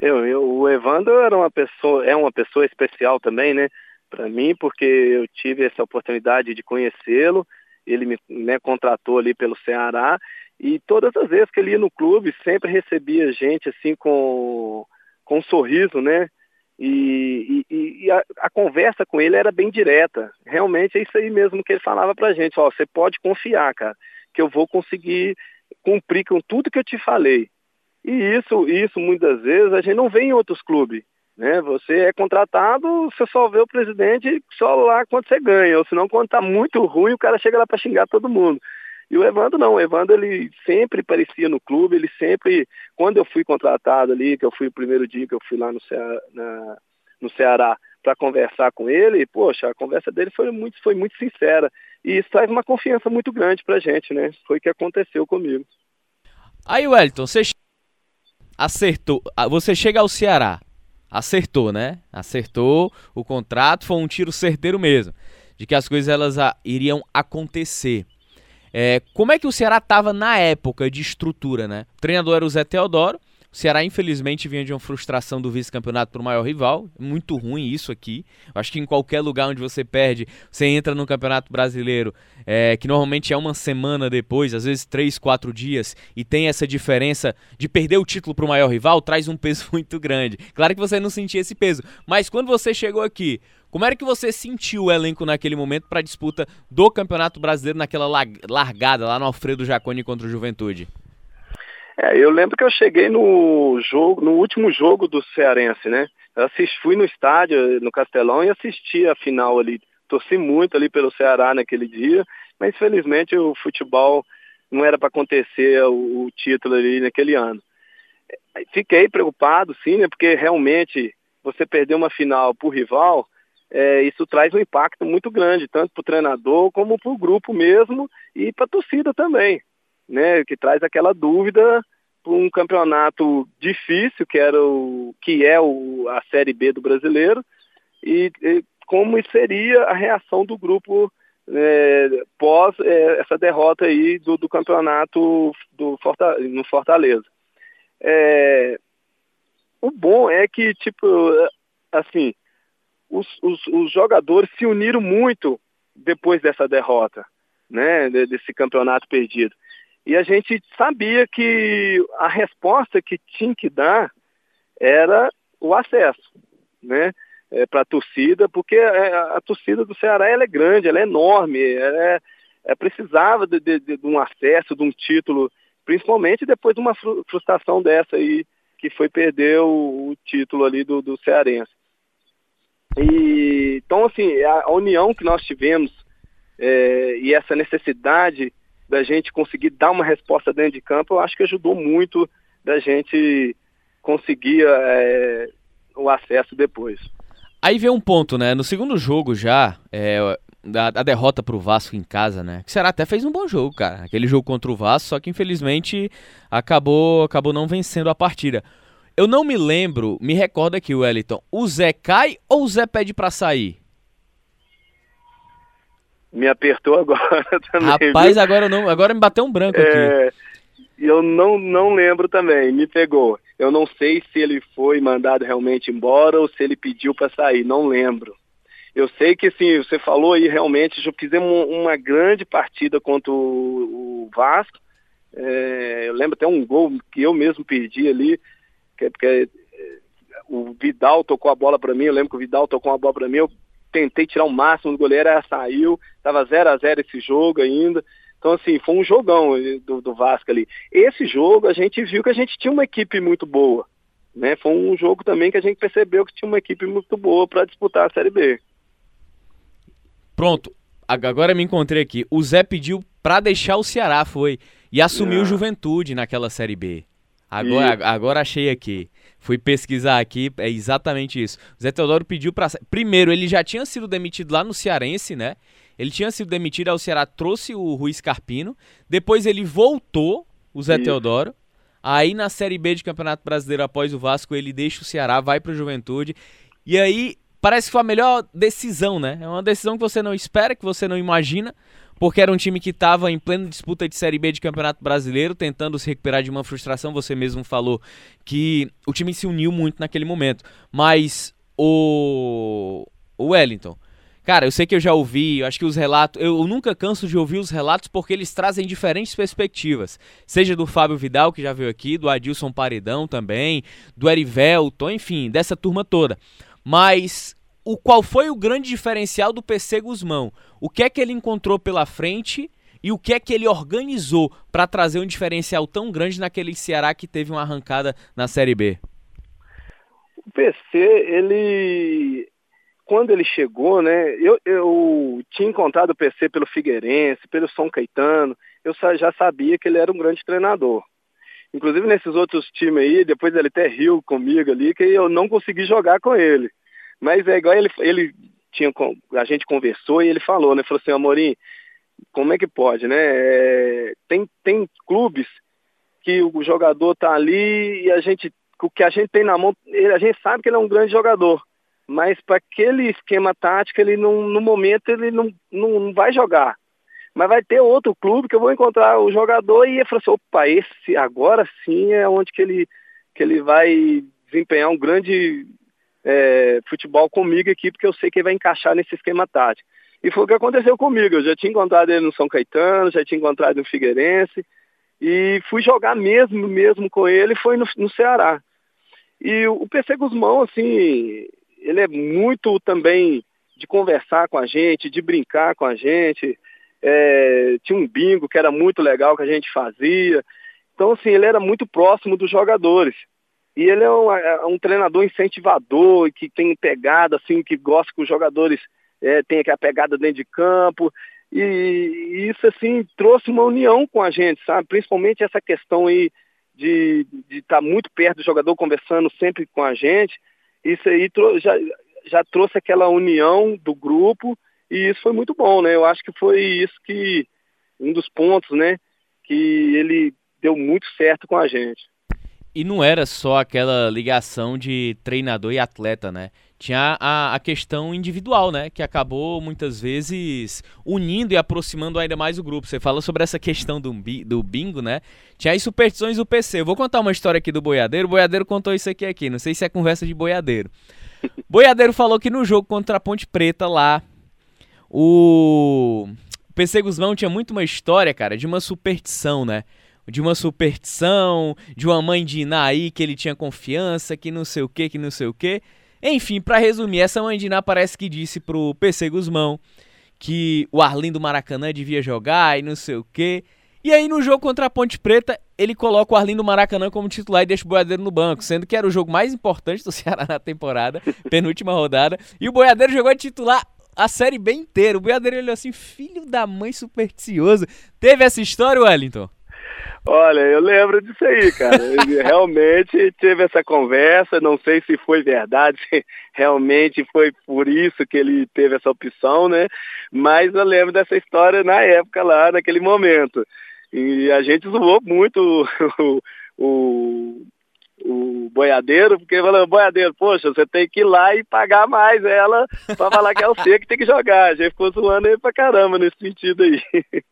Eu, eu, o Evandro era uma pessoa, é uma pessoa especial também, né? Para mim, porque eu tive essa oportunidade de conhecê-lo. Ele me né, contratou ali pelo Ceará e todas as vezes que ele ia no clube, sempre recebia gente assim com, com um sorriso, né? E, e, e a, a, conversa com ele era bem direta. Realmente é isso aí mesmo que ele falava pra gente. Ó, você pode confiar, cara, que eu vou conseguir cumprir com tudo que eu te falei. E isso, isso muitas vezes a gente não vê em outros clubes. Né? Você é contratado, você só vê o presidente só lá quando você ganha, ou senão quando tá muito ruim, o cara chega lá para xingar todo mundo. E o Evandro não, o Evandro ele sempre parecia no clube, ele sempre, quando eu fui contratado ali, que eu fui o primeiro dia que eu fui lá no Ceará, na, no Ceará para conversar com ele, poxa, a conversa dele foi muito, foi muito sincera. E isso traz uma confiança muito grande pra gente, né? Foi o que aconteceu comigo. Aí, Wellington, você acertou, ah, você chega ao Ceará, acertou, né? Acertou o contrato, foi um tiro certeiro mesmo, de que as coisas elas ah, iriam acontecer. É, como é que o Ceará estava na época de estrutura, né? O treinador era o Zé Teodoro. O Ceará, infelizmente, vinha de uma frustração do vice-campeonato para o maior rival. Muito ruim isso aqui. Acho que em qualquer lugar onde você perde, você entra no Campeonato Brasileiro, é, que normalmente é uma semana depois, às vezes três, quatro dias, e tem essa diferença de perder o título para o maior rival, traz um peso muito grande. Claro que você não sentia esse peso, mas quando você chegou aqui, como era que você sentiu o elenco naquele momento para a disputa do Campeonato Brasileiro naquela largada lá no Alfredo Jaconi contra o Juventude? É, eu lembro que eu cheguei no jogo, no último jogo do Cearense, né? Eu assisti, fui no estádio, no Castelão, e assisti a final ali. Torci muito ali pelo Ceará naquele dia, mas infelizmente o futebol não era para acontecer o, o, título ali naquele ano. fiquei preocupado, sim, né, porque realmente você perder uma final por rival, é, isso traz um impacto muito grande, tanto para o treinador como para o grupo mesmo e para a torcida também, né, que traz aquela dúvida para um campeonato difícil, que, era o, que é o, a Série B do brasileiro, e, e como seria a reação do grupo é, pós é, essa derrota aí do, do campeonato do Fortaleza, no Fortaleza. É, o bom é que, tipo, assim, os, os, os, jogadores se uniram muito depois dessa derrota, né, desse campeonato perdido. E a gente sabia que a resposta que tinha que dar era o acesso, né? é, para a torcida, porque a, é, a, torcida do Ceará ela é grande, ela é enorme, ela é, é, precisava de, de, de, um acesso, de um título, principalmente depois de uma frustração dessa aí, que foi perder o, o título ali do, do Cearense. E, então, assim, a, união que nós tivemos é, e essa necessidade da gente conseguir dar uma resposta dentro de campo, eu acho que ajudou muito da gente conseguir é, o acesso depois. Aí vem um ponto, né? No segundo jogo já, é, a, a, derrota pro Vasco em casa, né? Que será até fez um bom jogo, cara. Aquele jogo contra o Vasco, só que infelizmente acabou, acabou não vencendo a partida. Eu não me lembro, me recorda aqui, Wellington, o Zé cai ou o Zé pede pra sair? Me apertou agora também. Rapaz, agora não, agora me bateu um branco é, aqui. Eu não, não lembro também, me pegou. Eu não sei se ele foi mandado realmente embora ou se ele pediu para sair, não lembro. Eu sei que, assim, você falou aí, realmente, já fizemos uma grande partida contra o, o Vasco. É, eu lembro até um gol que eu mesmo perdi ali, que, que é, o Vidal tocou a bola para mim, eu lembro que o Vidal tocou uma bola para mim, eu tentei tirar o máximo do goleiro, ela saiu, estava 0 a 0 esse jogo ainda. Então, assim, foi um jogão do, do Vasco ali. Esse jogo a gente viu que a gente tinha uma equipe muito boa. Né? Foi um jogo também que a gente percebeu que tinha uma equipe muito boa para disputar a Série B. Pronto, agora me encontrei aqui. O Zé pediu para deixar o Ceará, foi. E assumiu ah. Juventude naquela Série B. Agora, e... agora achei aqui. Fui pesquisar aqui, é exatamente isso. O Zé Teodoro pediu para. Primeiro, ele já tinha sido demitido lá no Cearense, né? Ele tinha sido demitido, ao Ceará trouxe o Rui Carpino. Depois ele voltou, o Zé Isso. Teodoro. Aí na Série B de Campeonato Brasileiro, após o Vasco, ele deixa o Ceará, vai para o Juventude. E aí parece que foi a melhor decisão, né? É uma decisão que você não espera, que você não imagina, porque era um time que estava em plena disputa de Série B de Campeonato Brasileiro, tentando se recuperar de uma frustração. Você mesmo falou que o time se uniu muito naquele momento. Mas o, o Wellington Cara, eu sei que eu já ouvi, eu acho que os relatos. Eu nunca canso de ouvir os relatos porque eles trazem diferentes perspectivas. Seja do Fábio Vidal, que já veio aqui, do Adilson Paredão também, do Erivelton, enfim, dessa turma toda. Mas o qual foi o grande diferencial do PC Guzmão? O que é que ele encontrou pela frente e o que é que ele organizou para trazer um diferencial tão grande naquele Ceará que teve uma arrancada na Série B? O PC, ele quando ele chegou, né, eu, eu tinha encontrado o PC pelo Figueirense, pelo São Caetano, eu já sabia que ele era um grande treinador. Inclusive nesses outros times aí, depois ele até riu comigo ali, que eu não consegui jogar com ele. Mas é igual ele, ele tinha, a gente conversou e ele falou, né, falou assim, Amorim, como é que pode, né, é, tem, tem clubes que o jogador tá ali e a gente, o que a gente tem na mão, a gente sabe que ele é um grande jogador, mas para aquele esquema tático, ele não, no momento ele não, não, não, vai jogar. Mas vai ter outro clube que eu vou encontrar o jogador e ele falou assim, opa, esse agora sim é onde que ele, que ele vai desempenhar um grande é, futebol comigo aqui, porque eu sei que ele vai encaixar nesse esquema tático. E foi o que aconteceu comigo. Eu já tinha encontrado ele no São Caetano, já tinha encontrado no Figueirense, e fui jogar mesmo, mesmo com ele, foi no, no Ceará. E o PC Guzmão, assim, ele é muito também de conversar com a gente, de brincar com a gente. É, tinha um bingo que era muito legal que a gente fazia. Então, assim, ele era muito próximo dos jogadores. E ele é um, é um treinador incentivador, que tem pegada, assim, que gosta que os jogadores é, tenham aquela pegada dentro de campo. E, e, isso, assim, trouxe uma união com a gente, sabe? Principalmente essa questão aí de estar tá muito perto do jogador, conversando sempre com a gente, isso aí já, já trouxe aquela união do grupo e isso foi muito bom, né? Eu acho que foi isso que, um dos pontos, né, que ele deu muito certo com a gente. E não era só aquela ligação de treinador e atleta, né? Tinha a, a, questão individual, né? Que acabou muitas vezes unindo e aproximando ainda mais o grupo. Você fala sobre essa questão do, do bingo, né? Tinha as superstições do PC. Eu vou contar uma história aqui do boiadeiro. O boiadeiro contou isso aqui aqui. Não sei se é conversa de boiadeiro. boiadeiro falou que no jogo contra a Ponte Preta lá, o PC Guzmão tinha muito uma história, cara, de uma superstição, né? De uma superstição, de uma mãe de Iná aí que ele tinha confiança, que não sei o que, que não sei o que. Enfim, para resumir, essa mãe de Iná parece que disse pro PC Guzmão que o Arlindo Maracanã devia jogar e não sei o que. E aí no jogo contra a Ponte Preta, ele coloca o Arlindo Maracanã como titular e deixa o Boiadeiro no banco, sendo que era o jogo mais importante do Ceará na temporada, penúltima rodada. E o Boiadeiro jogou de titular a série bem inteira. O Boiadeiro olhou assim, filho da mãe supersticioso. Teve essa história, Wellington? Olha, eu lembro disso aí, cara. realmente teve essa conversa, não sei se foi verdade, se realmente foi por isso que ele teve essa opção, né? Mas eu lembro dessa história na época lá, naquele momento. E a gente zoou muito o, o, o boiadeiro, porque falou, boiadeiro, poxa, você tem que ir lá e pagar mais ela pra falar que é você que tem que jogar. A gente ficou zoando ele pra caramba nesse sentido aí.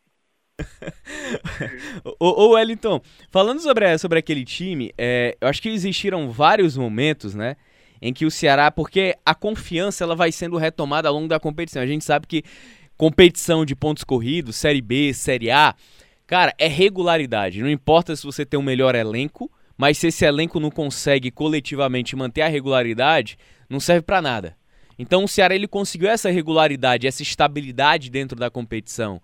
ô, Wellington, falando sobre, sobre aquele time, é, eu acho que existiram vários momentos, né? Em que o Ceará, porque a confiança ela vai sendo retomada ao longo da competição. A gente sabe que competição de pontos corridos, Série B, Série A, cara, é regularidade. Não importa se você tem um melhor elenco, mas se esse elenco não consegue coletivamente manter a regularidade, não serve para nada. Então o Ceará ele conseguiu essa regularidade, essa estabilidade dentro da competição.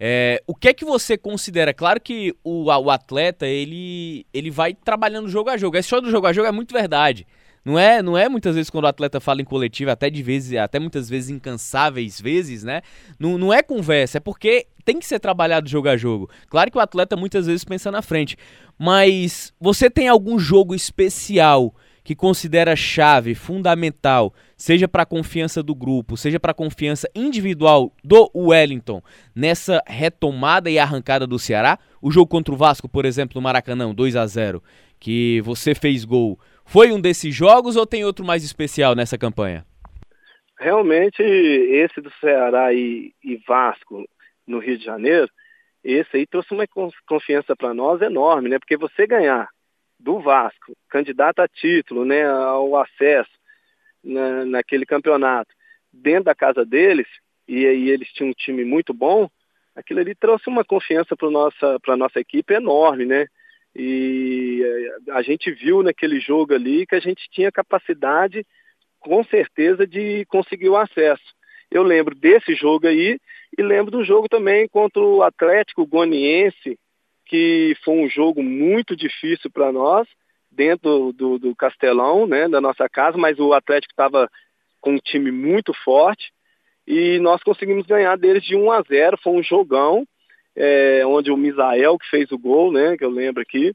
É, o que é que você considera? Claro que o, o atleta ele, ele vai trabalhando jogo a jogo. Esse show do jogo a jogo é muito verdade. Não é, não é muitas vezes quando o atleta fala em coletivo, até de vezes, até muitas vezes incansáveis vezes, né? Não, não é conversa, é porque tem que ser trabalhado jogo a jogo. Claro que o atleta muitas vezes pensa na frente, mas você tem algum jogo especial que considera chave, fundamental, seja para a confiança do grupo, seja para a confiança individual do Wellington nessa retomada e arrancada do Ceará? O jogo contra o Vasco, por exemplo, no Maracanã, 2 a 0 que você fez gol, foi um desses jogos ou tem outro mais especial nessa campanha? Realmente, esse do Ceará e, e Vasco no Rio de Janeiro, esse aí trouxe uma confiança para nós enorme, né? Porque você ganhar do Vasco, candidato a título, né, ao acesso na, naquele campeonato, dentro da casa deles, e aí eles tinham um time muito bom, aquilo ali trouxe uma confiança para nossa para nossa equipe enorme, né? E eh, a gente viu naquele jogo ali que a gente tinha capacidade, com certeza, de conseguir o acesso. Eu lembro desse jogo aí e lembro do jogo também contra o Atlético Goniense, que foi um jogo muito difícil para nós, dentro do, do, Castelão, né, da nossa casa, mas o Atlético estava com um time muito forte e nós conseguimos ganhar deles de 1 a 0. Foi um jogão, é, onde o Misael que fez o gol, né, que eu lembro aqui,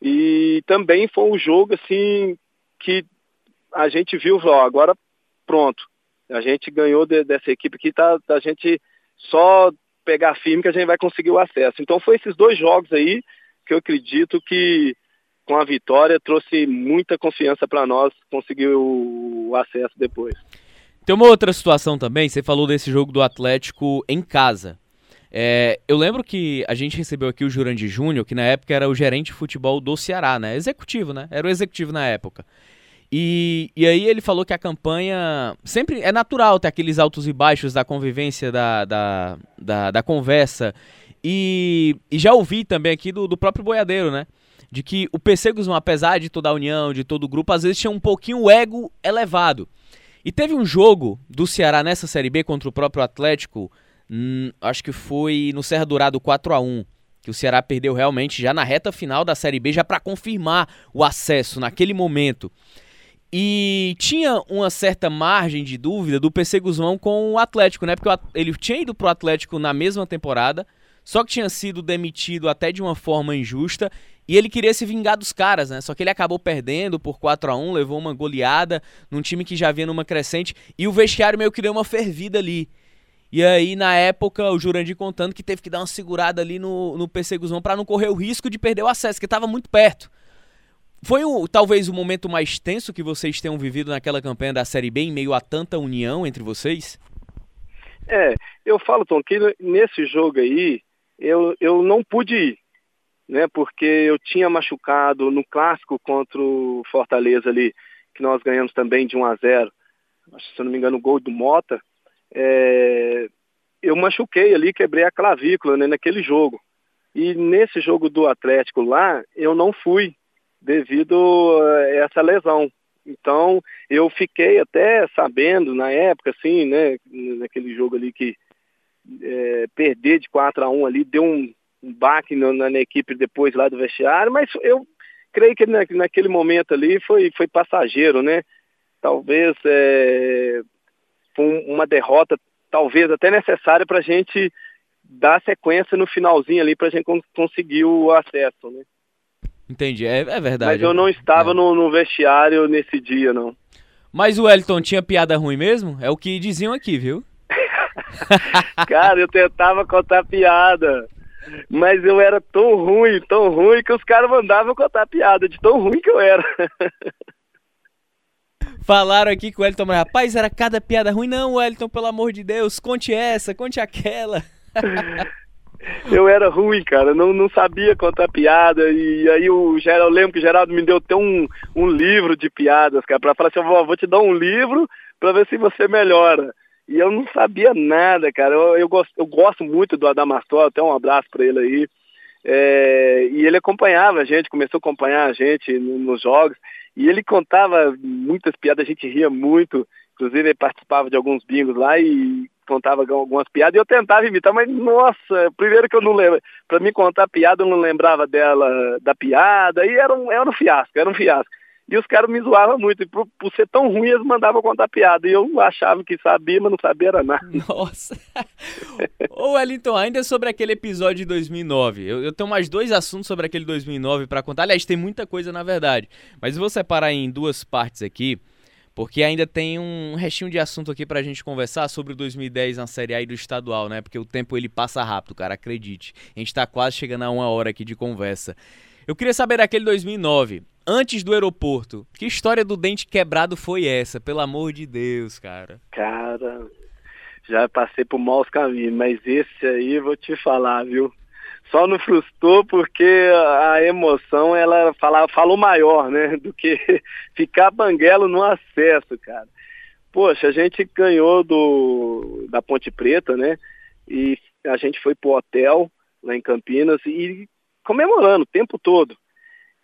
e também foi um jogo assim que a gente viu, ó, agora pronto, a gente ganhou de, dessa equipe que tá, a gente só pegar firme que a gente vai conseguir o acesso. Então foi esses dois jogos aí que eu acredito que com a vitória trouxe muita confiança para nós conseguir o acesso depois. Tem uma outra situação também, você falou desse jogo do Atlético em casa. É, eu lembro que a gente recebeu aqui o Jurandir Júnior, que na época era o gerente de futebol do Ceará, né? Executivo, né? Era o executivo na época. E, e aí ele falou que a campanha sempre é natural ter aqueles altos e baixos da convivência, da, da, da, da conversa. E, e, já ouvi também aqui do, do próprio boiadeiro, né? De que o PC Guzmão, apesar de toda a união, de todo o grupo, às vezes tinha um pouquinho o ego elevado. E teve um jogo do Ceará nessa Série B contra o próprio Atlético, hum, acho que foi no Serra Dourado 4 a 1 que o Ceará perdeu realmente já na reta final da Série B, já para confirmar o acesso naquele momento. E tinha uma certa margem de dúvida do PC Guzmão com o Atlético, né? Porque ele tinha ido pro Atlético na mesma temporada, só que tinha sido demitido até de uma forma injusta e ele queria se vingar dos caras, né? Só que ele acabou perdendo por 4 a 1 levou uma goleada num time que já vinha numa crescente e o vestiário meio que deu uma fervida ali. E aí, na época, o Jurandir contando que teve que dar uma segurada ali no, no PC Guzmão pra não correr o risco de perder o acesso, que tava muito perto. Foi o, talvez o momento mais tenso que vocês tenham vivido naquela campanha da Série B, em meio a tanta união entre vocês? É, eu falo, Tom, que nesse jogo aí, eu, eu não pude ir né? Porque eu tinha machucado no clássico contra o Fortaleza ali, que nós ganhamos também de 1 a 0. Acho, se eu não me engano, o gol do Mota. É, eu machuquei ali, quebrei a clavícula né, naquele jogo. E nesse jogo do Atlético lá, eu não fui devido a essa lesão. Então, eu fiquei até sabendo na época, assim, né, naquele jogo ali que é, perder de 4 a 1 ali deu um, um baque na, na, equipe depois lá do vestiário, mas eu creio que na, naquele momento ali foi, foi passageiro, né? Talvez é, foi uma derrota, talvez até necessária para a gente dar sequência no finalzinho ali para a gente conseguir o acesso, né? Entendi, é, é verdade. Mas eu não estava é. no, no vestiário nesse dia, não. Mas o Wellington tinha piada ruim mesmo? É o que diziam aqui, viu? Cara, eu tentava contar piada. Mas eu era tão ruim, tão ruim, que os caras mandavam contar piada de tão ruim que eu era. Falaram aqui com o Wellington, mas rapaz, era cada piada ruim. Não, Wellington, pelo amor de Deus, conte essa, conte aquela. eu era ruim, cara, não, não sabia contar piada. E aí o Geraldo, eu lembro que o Geraldo me deu até um, um livro de piadas, cara, pra falar assim, vou, vou te dar um livro pra ver se você melhora. E eu não sabia nada, cara. Eu, eu, gosto, eu gosto muito do Adamastor, até um abraço para ele aí. É, e ele acompanhava a gente, começou a acompanhar a gente nos jogos. E ele contava muitas piadas, a gente ria muito. Inclusive, ele participava de alguns bingos lá e contava algumas piadas. E eu tentava imitar, mas nossa, primeiro que eu não lembro. Para mim contar piada, eu não lembrava dela, da piada. E era um, era um fiasco, era um fiasco. E os caras me zoavam muito. E por, por, ser tão ruim, eles mandavam contar piada. E eu achava que sabia, mas não sabia era nada. Nossa. Ô, Wellington, ainda sobre aquele episódio de 2009. Eu, eu tenho mais dois assuntos sobre aquele 2009 para contar. Aliás, tem muita coisa na verdade. Mas eu vou separar em duas partes aqui. Porque ainda tem um restinho de assunto aqui pra gente conversar sobre o 2010 na Série A e do estadual, né? Porque o tempo ele passa rápido, cara, acredite. A gente tá quase chegando a uma hora aqui de conversa. Eu queria saber daquele 2009 antes do aeroporto. Que história do dente quebrado foi essa? Pelo amor de Deus, cara. Cara, já passei por maus caminhos, mas esse aí vou te falar, viu? Só não frustrou porque a emoção ela fala, falou maior, né? Do que ficar banguelo no acesso, cara. Poxa, a gente ganhou do da Ponte Preta, né? E a gente foi pro hotel lá em Campinas e comemorando o tempo todo.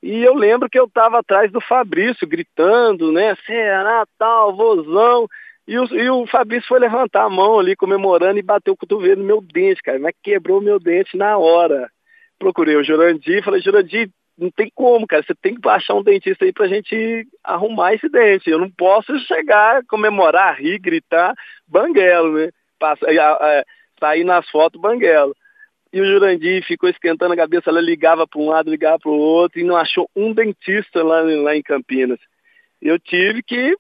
E eu lembro que eu estava atrás do Fabrício, gritando, né? Ceará, tal, vozão. E o, e o Fabrício foi levantar a mão ali, comemorando, e bateu o cotovelo no meu dente, cara. Mas quebrou o meu dente na hora. Procurei o Jurandir, falei, Jurandir, não tem como, cara. Você tem que achar um dentista aí pra gente arrumar esse dente. Eu não posso chegar, comemorar, rir, gritar, banguelo, né? Passa, é, é, sair nas fotos banguelo. E o Jurandir ficou esquentando a cabeça, ela ligava para um lado, ligava para o outro e não achou um dentista lá, lá em Campinas. Eu tive que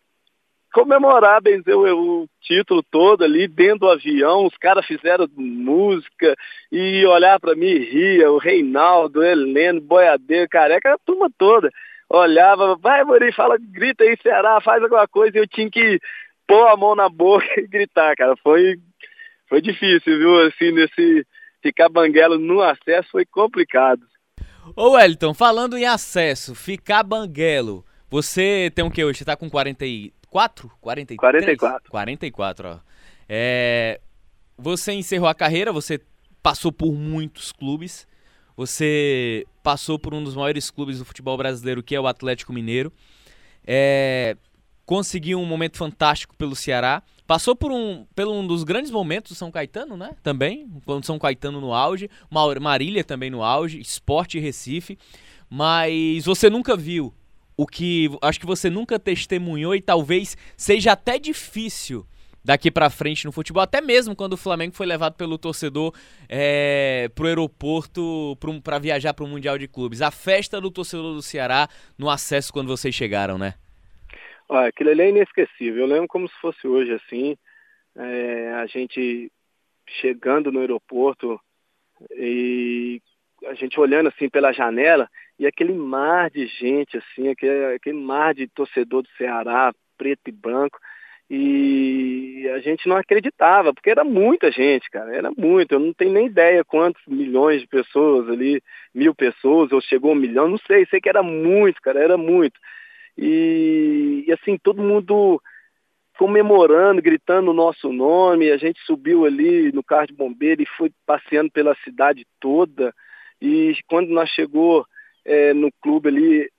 comemorar, benzer o, o título todo ali dentro do avião, os caras fizeram música e olhar para mim ria, o Reinaldo, Heleno, Boiadeiro, Careca, a turma toda. Olhava, vai Mori, fala, grita aí Ceará, faz alguma coisa, e eu tinha que pôr a mão na boca e gritar, cara. Foi, foi difícil, viu, assim, nesse ficar banguelo no acesso foi complicado. Ô Wellington, falando em acesso, ficar banguelo, você tem o que hoje? Você tá com 44? 43? 44. 44, ó. É, você encerrou a carreira, você passou por muitos clubes, você passou por um dos maiores clubes do futebol brasileiro, que é o Atlético Mineiro. É, conseguiu um momento fantástico pelo Ceará. Passou por um, pelo um dos grandes momentos do São Caetano, né? Também, quando São Caetano no auge, Marília também no auge, Esporte Recife. Mas você nunca viu o que acho que você nunca testemunhou e talvez seja até difícil daqui para frente no futebol, até mesmo quando o Flamengo foi levado pelo torcedor é, pro aeroporto para viajar para o Mundial de Clubes. A festa do torcedor do Ceará no acesso quando vocês chegaram, né? Olha, aquilo ali é inesquecível. Eu lembro como se fosse hoje, assim, é, a gente chegando no aeroporto e a gente olhando assim pela janela e aquele mar de gente, assim, aquele, aquele mar de torcedor do Ceará, preto e branco, e a gente não acreditava, porque era muita gente, cara, era muito. Eu não tenho nem ideia quantos milhões de pessoas ali, mil pessoas, ou chegou um milhão, não sei, sei que era muito, cara, era muito. E, e assim, todo mundo comemorando, gritando o nosso nome, a gente subiu ali no carro de bombeiro e foi passeando pela cidade toda. E quando nós chegou é, no clube ali,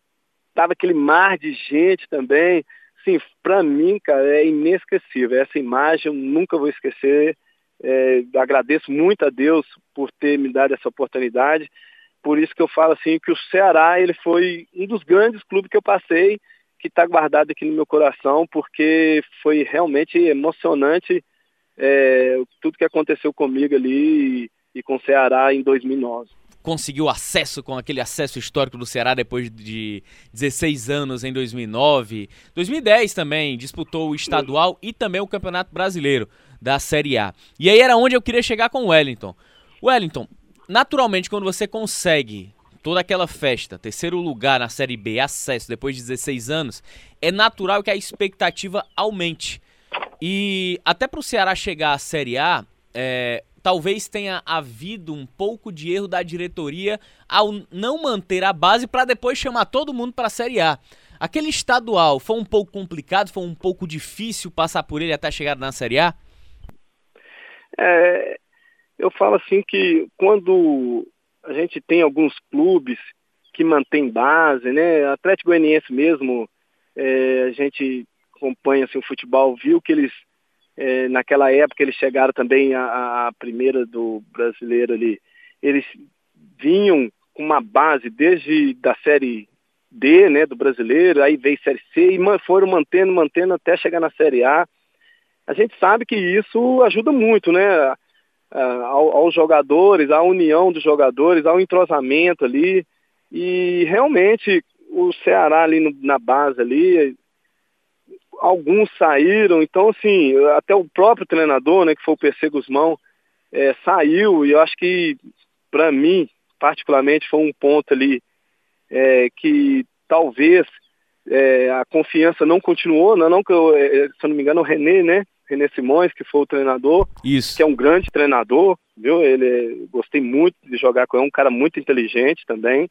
tava aquele mar de gente também sim, para mim, cara, é inesquecível. Essa imagem eu nunca vou esquecer. É, agradeço muito a Deus por ter me dado essa oportunidade. Por isso que eu falo assim que o Ceará ele foi um dos grandes clubes que eu passei, que está guardado aqui no meu coração, porque foi realmente emocionante é, tudo que aconteceu comigo ali e, e com o Ceará em 2009 conseguiu acesso com aquele acesso histórico do Ceará depois de 16 anos em 2009. 2010 também disputou o estadual e também o Campeonato Brasileiro da Série A. E aí era onde eu queria chegar com o Wellington. Wellington, naturalmente quando você consegue toda aquela festa, terceiro lugar na Série B, acesso depois de 16 anos, é natural que a expectativa aumente. E até para o Ceará chegar à Série A, é, talvez tenha havido um pouco de erro da diretoria ao não manter a base para depois chamar todo mundo para a Série A. Aquele estadual foi um pouco complicado, foi um pouco difícil passar por ele até chegar na Série A? É, eu falo assim que quando a gente tem alguns clubes que mantêm base, né? Atlético Goianiense mesmo, é, a gente acompanha assim, o futebol, viu que eles é, naquela época eles chegaram também à, primeira do brasileiro ali. Eles vinham com uma base desde da série D, né, do brasileiro, aí veio série C e foram mantendo, mantendo até chegar na série A. A gente sabe que isso ajuda muito, né, aos jogadores, à união dos jogadores, ao entrosamento ali. E realmente o Ceará ali no, na base ali, alguns saíram, então assim, até o próprio treinador, né, que foi o PC Guzmão, é, saiu e eu acho que para mim, particularmente, foi um ponto ali é, que talvez é, a confiança não continuou, não, não que eu, é, se eu não me engano, o René, né? René Simões, que foi o treinador, Isso. que é um grande treinador, viu? Ele gostei muito de jogar com ele, é um cara muito inteligente também.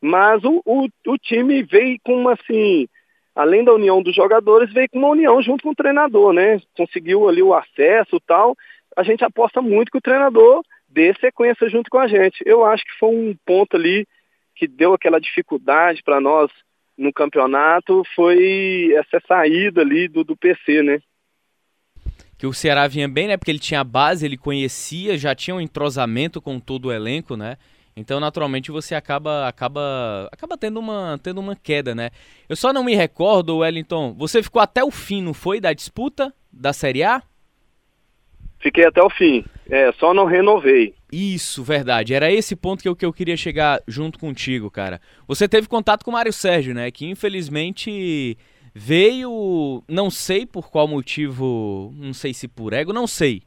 Mas o, o, o time veio com uma assim, além da união dos jogadores, veio com uma união junto com o treinador, né? Conseguiu ali o acesso tal. A gente aposta muito que o treinador dê sequência junto com a gente. Eu acho que foi um ponto ali que deu aquela dificuldade para nós no campeonato, foi essa saída ali do, do PC, né? Que o Ceará vinha bem, né? Porque ele tinha base, ele conhecia, já tinha um entrosamento com todo o elenco, né? Então, naturalmente, você acaba acaba acaba tendo uma tendo uma queda, né? Eu só não me recordo, Wellington, você ficou até o fim, não foi, da disputa da Série A? Fiquei até o fim. É, só não renovei. Isso, verdade. Era esse ponto que eu, que eu queria chegar junto contigo, cara. Você teve contato com o Mário Sérgio, né? Que infelizmente veio, não sei por qual motivo, não sei se por ego, não sei.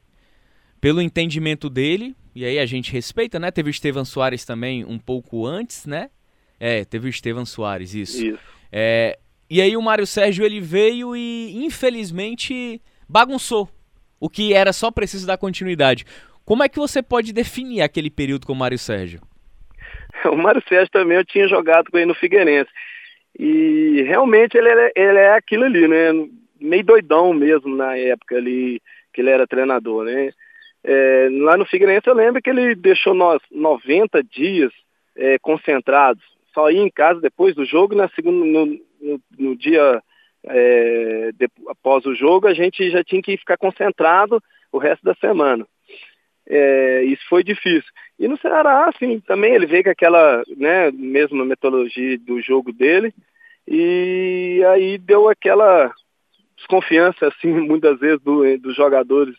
Pelo entendimento dele, e aí a gente respeita, né? Teve o Estevam Soares também um pouco antes, né? É, teve o Estevam Soares, isso. Isso. É, e aí o Mário Sérgio ele veio e infelizmente bagunçou. O que era só preciso dar continuidade. Como é que você pode definir aquele período com o Mário Sérgio? O Mário Sérgio também eu tinha jogado com ele no Figueirense. E realmente ele é, ele é aquilo ali, né? Meio doidão mesmo na época ali que ele era treinador, né? É, lá no Figueirense eu lembro que ele deixou nós 90 dias é, concentrados. Só ia em casa depois do jogo, na segunda, no, no, no dia é, de, após o jogo, a gente já tinha que ficar concentrado o resto da semana. É, isso foi difícil. E no Ceará, assim, também ele veio com aquela, né, mesma metodologia do jogo dele, e aí deu aquela desconfiança, assim, muitas vezes do, dos jogadores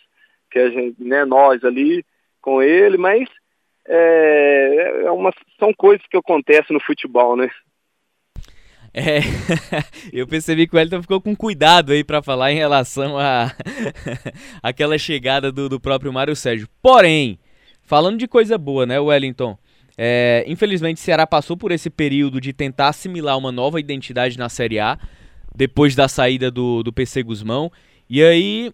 que a gente, né, nós ali com ele, mas é, é uma, são coisas que acontecem no futebol, né? É, eu percebi que o Wellington ficou com cuidado aí para falar em relação a aquela chegada do, do próprio Mário Sérgio. Porém, falando de coisa boa, né, Wellington? É, infelizmente, o Ceará passou por esse período de tentar assimilar uma nova identidade na Série A, depois da saída do, do PC Guzmão. E aí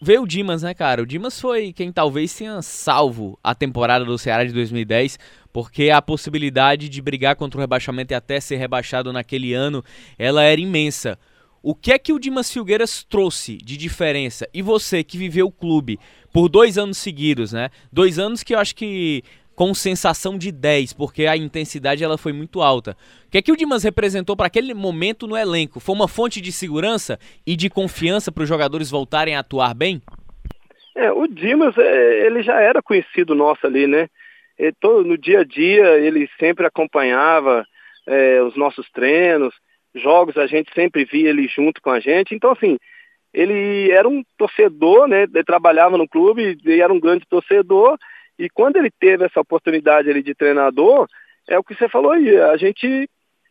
veio o Dimas, né, cara? O Dimas foi quem talvez tenha salvo a temporada do Ceará de 2010, porque a possibilidade de brigar contra o rebaixamento e até ser rebaixado naquele ano, ela era imensa. O que é que o Dimas Filgueiras trouxe de diferença? E você que viveu o clube por dois anos seguidos, né? Dois anos que eu acho que com sensação de 10, porque a intensidade ela foi muito alta. O que é que o Dimas representou para aquele momento no elenco? Foi uma fonte de segurança e de confiança para os jogadores voltarem a atuar bem? É, o Dimas, é, ele já era conhecido nosso ali, né? Ele, todo, no dia a dia, ele sempre acompanhava é, os nossos treinos, jogos, a gente sempre via ele junto com a gente. Então, assim, ele era um torcedor, né? Ele trabalhava no clube, ele era um grande torcedor e quando ele teve essa oportunidade ali de treinador, é o que você falou aí, a gente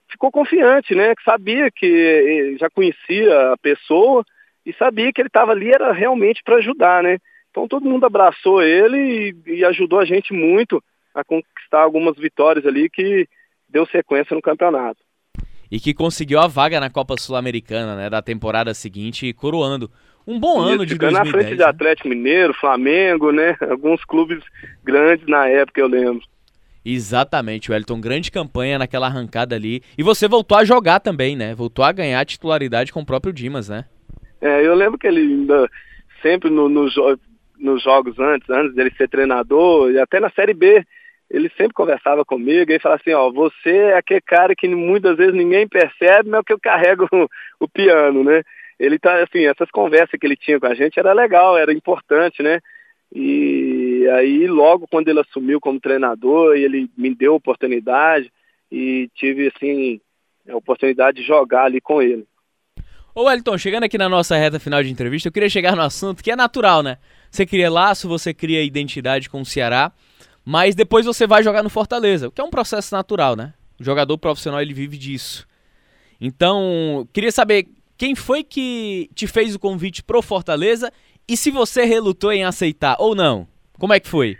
ficou confiante, né? Que sabia que já conhecia a pessoa e sabia que ele estava ali era realmente para ajudar, né? Então todo mundo abraçou ele e, e, ajudou a gente muito a conquistar algumas vitórias ali que deu sequência no campeonato. E que conseguiu a vaga na Copa Sul-Americana, né, da temporada seguinte, coroando um bom ano de 2010. na frente de né? Atlético Mineiro, Flamengo, né? Alguns clubes grandes na época, eu lembro. Exatamente, Wellington. Grande campanha naquela arrancada ali. E você voltou a jogar também, né? Voltou a ganhar titularidade com o próprio Dimas, né? É, eu lembro que ele ainda sempre no, no, nos jogos antes, antes dele ser treinador, e até na Série B, ele sempre conversava comigo e falava assim, ó, você é aquele cara que muitas vezes ninguém percebe, mas é que eu carrego o, o piano, né? Ele tá assim, essas conversas que ele tinha com a gente era legal, era importante, né? E aí logo quando ele assumiu como treinador, ele me deu oportunidade e tive assim a oportunidade de jogar ali com ele. Ô Wellington, chegando aqui na nossa reta final de entrevista, eu queria chegar no assunto que é natural, né? Você cria laço, você cria identidade com o Ceará, mas depois você vai jogar no Fortaleza, o que é um processo natural, né? O jogador profissional ele vive disso. Então, queria saber quem foi que te fez o convite pro Fortaleza e se você relutou em aceitar ou não? Como é que foi?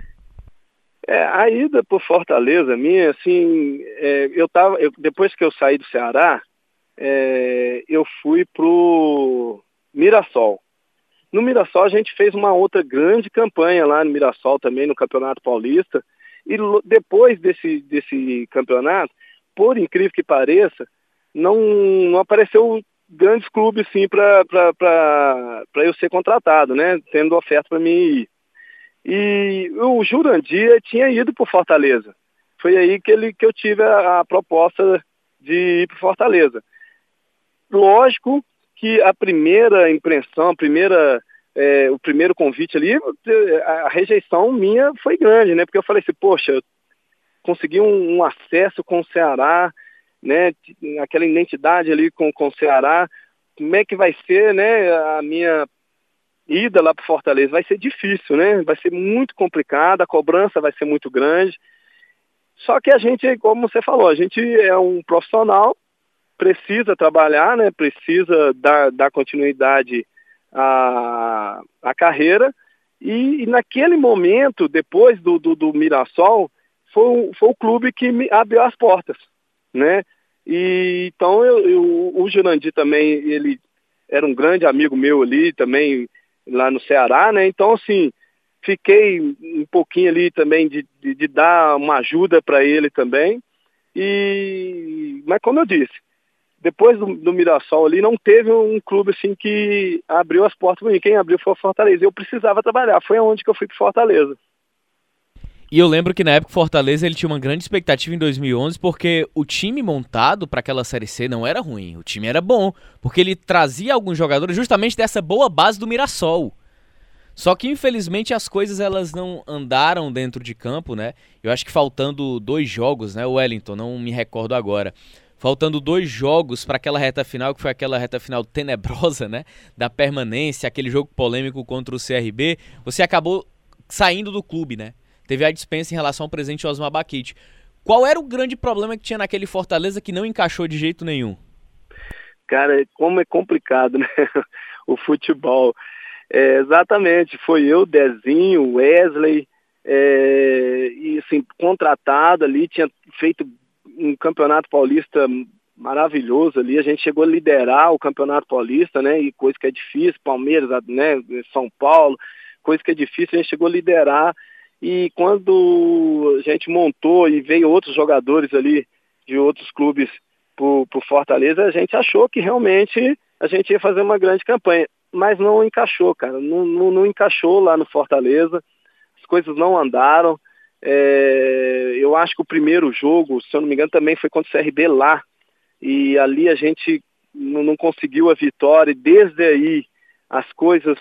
É, a ida pro Fortaleza minha, assim, é, eu tava, eu, depois que eu saí do Ceará, é, eu fui pro Mirassol. No Mirassol a gente fez uma outra grande campanha lá no Mirassol também, no Campeonato Paulista. E depois desse, desse campeonato, por incrível que pareça, não, não apareceu grandes clubes sim para eu ser contratado, né? Tendo oferta para mim ir. E o Jurandir tinha ido para Fortaleza. Foi aí que, ele, que eu tive a, a proposta de ir para Fortaleza. Lógico que a primeira impressão, a primeira, é, o primeiro convite ali, a rejeição minha foi grande, né? Porque eu falei assim, poxa, consegui um, um acesso com o Ceará, né, aquela identidade ali com, com o Ceará, como é que vai ser, né, a minha ida lá para Fortaleza? Vai ser difícil, né? Vai ser muito complicado, a cobrança vai ser muito grande. Só que a gente, como você falou, a gente é um profissional, precisa trabalhar, né? Precisa dar, dar continuidade à, à carreira. E, e naquele momento, depois do, do, do Mirassol, foi, foi o clube que me abriu as portas né? E então eu, eu, o Jurandir também, ele era um grande amigo meu ali também lá no Ceará, né? Então assim, fiquei um pouquinho ali também de, de, de dar uma ajuda para ele também. E mas como eu disse, depois do, do, Mirassol ali não teve um clube assim que abriu as portas para mim. Quem abriu foi o Fortaleza. Eu precisava trabalhar. Foi aonde que eu fui para Fortaleza. E eu lembro que na época o Fortaleza ele tinha uma grande expectativa em 2011 porque o time montado para aquela série C não era ruim, o time era bom, porque ele trazia alguns jogadores justamente dessa boa base do Mirassol. Só que infelizmente as coisas elas não andaram dentro de campo, né? Eu acho que faltando dois jogos, né, Wellington, não me recordo agora. faltando dois jogos para aquela reta final, que foi aquela reta final tenebrosa, né? Da permanência, aquele jogo polêmico contra o CRB, você acabou saindo do clube, né? Teve a dispensa em relação ao presidente Osmar Baquite. Qual era o grande problema que tinha naquele Fortaleza que não encaixou de jeito nenhum? Cara, como é complicado, né? o futebol. É, exatamente, foi eu, Dezinho, Wesley, é, e assim, contratado ali, tinha feito um campeonato paulista maravilhoso ali, a gente chegou a liderar o campeonato paulista, né, e coisa que é difícil, Palmeiras, né, São Paulo, coisa que é difícil, a gente chegou a liderar, e quando a gente montou e veio outros jogadores ali de outros clubes por, por Fortaleza, a gente achou que realmente a gente ia fazer uma grande campanha, mas não encaixou, cara, não, não, não encaixou lá no Fortaleza, as coisas não andaram, é, eu acho que o primeiro jogo, se eu não me engano, também foi contra o CRB lá. E ali a gente não, não conseguiu a vitória. E desde aí as coisas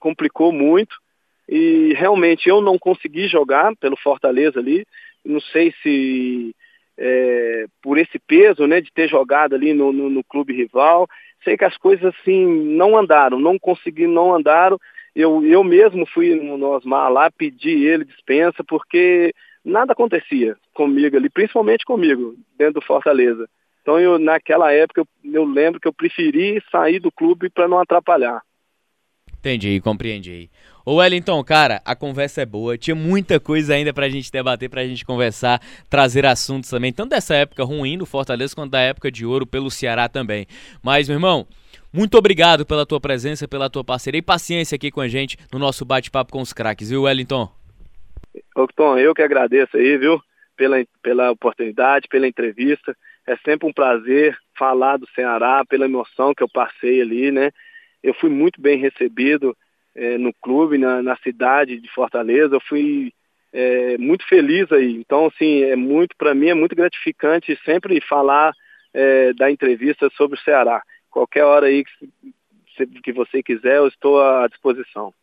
complicou muito. E realmente eu não consegui jogar pelo Fortaleza ali. Não sei se é, por esse peso né, de ter jogado ali no, no, no clube rival. Sei que as coisas assim não andaram, não consegui, não andaram eu, eu mesmo fui no Osmar lá, pedi ele dispensa, porque nada acontecia comigo ali, principalmente comigo, dentro do Fortaleza. Então, eu, naquela época, eu, eu lembro que eu preferi sair do clube para não atrapalhar. Entendi, compreendi. Ô Wellington, cara, a conversa é boa, tinha muita coisa ainda pra gente debater, pra gente conversar, trazer assuntos também, tanto dessa época ruim do Fortaleza quanto da época de ouro pelo Ceará também. Mas, meu irmão, muito obrigado pela tua presença, pela tua parceria e paciência aqui com a gente no nosso bate-papo com os craques, viu, Wellington? Ô, Tom, eu que agradeço aí, viu, pela, pela oportunidade, pela entrevista. É sempre um prazer falar do Ceará, pela emoção que eu passei ali, né? Eu fui muito bem recebido é, no clube, na, na, cidade de Fortaleza. Eu fui é, muito feliz aí. Então, assim, é muito para mim é muito gratificante sempre falar é, da entrevista sobre o Ceará qualquer hora aí que, que você quiser, eu estou à disposição.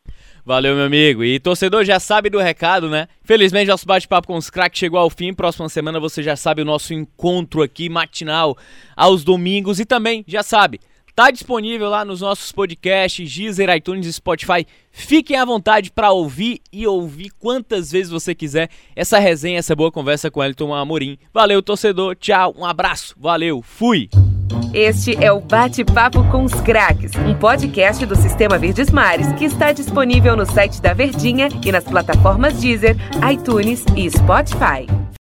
Valeu, meu amigo. E torcedor já sabe do recado, né? Felizmente, nosso bate-papo com os craques chegou ao fim. Próxima semana você já sabe o nosso encontro aqui matinal aos domingos. E também, já sabe, tá disponível lá nos nossos podcasts, Deezer, iTunes e Spotify. Fiquem à vontade para ouvir e ouvir quantas vezes você quiser essa resenha, essa boa conversa com Elton Amorim. Valeu, torcedor. Tchau, um abraço. Valeu, fui. Este é o Bate-Papo com os Craques, um podcast do Sistema Verdes Mares que está disponível no site da Verdinha e nas plataformas Deezer, iTunes e Spotify.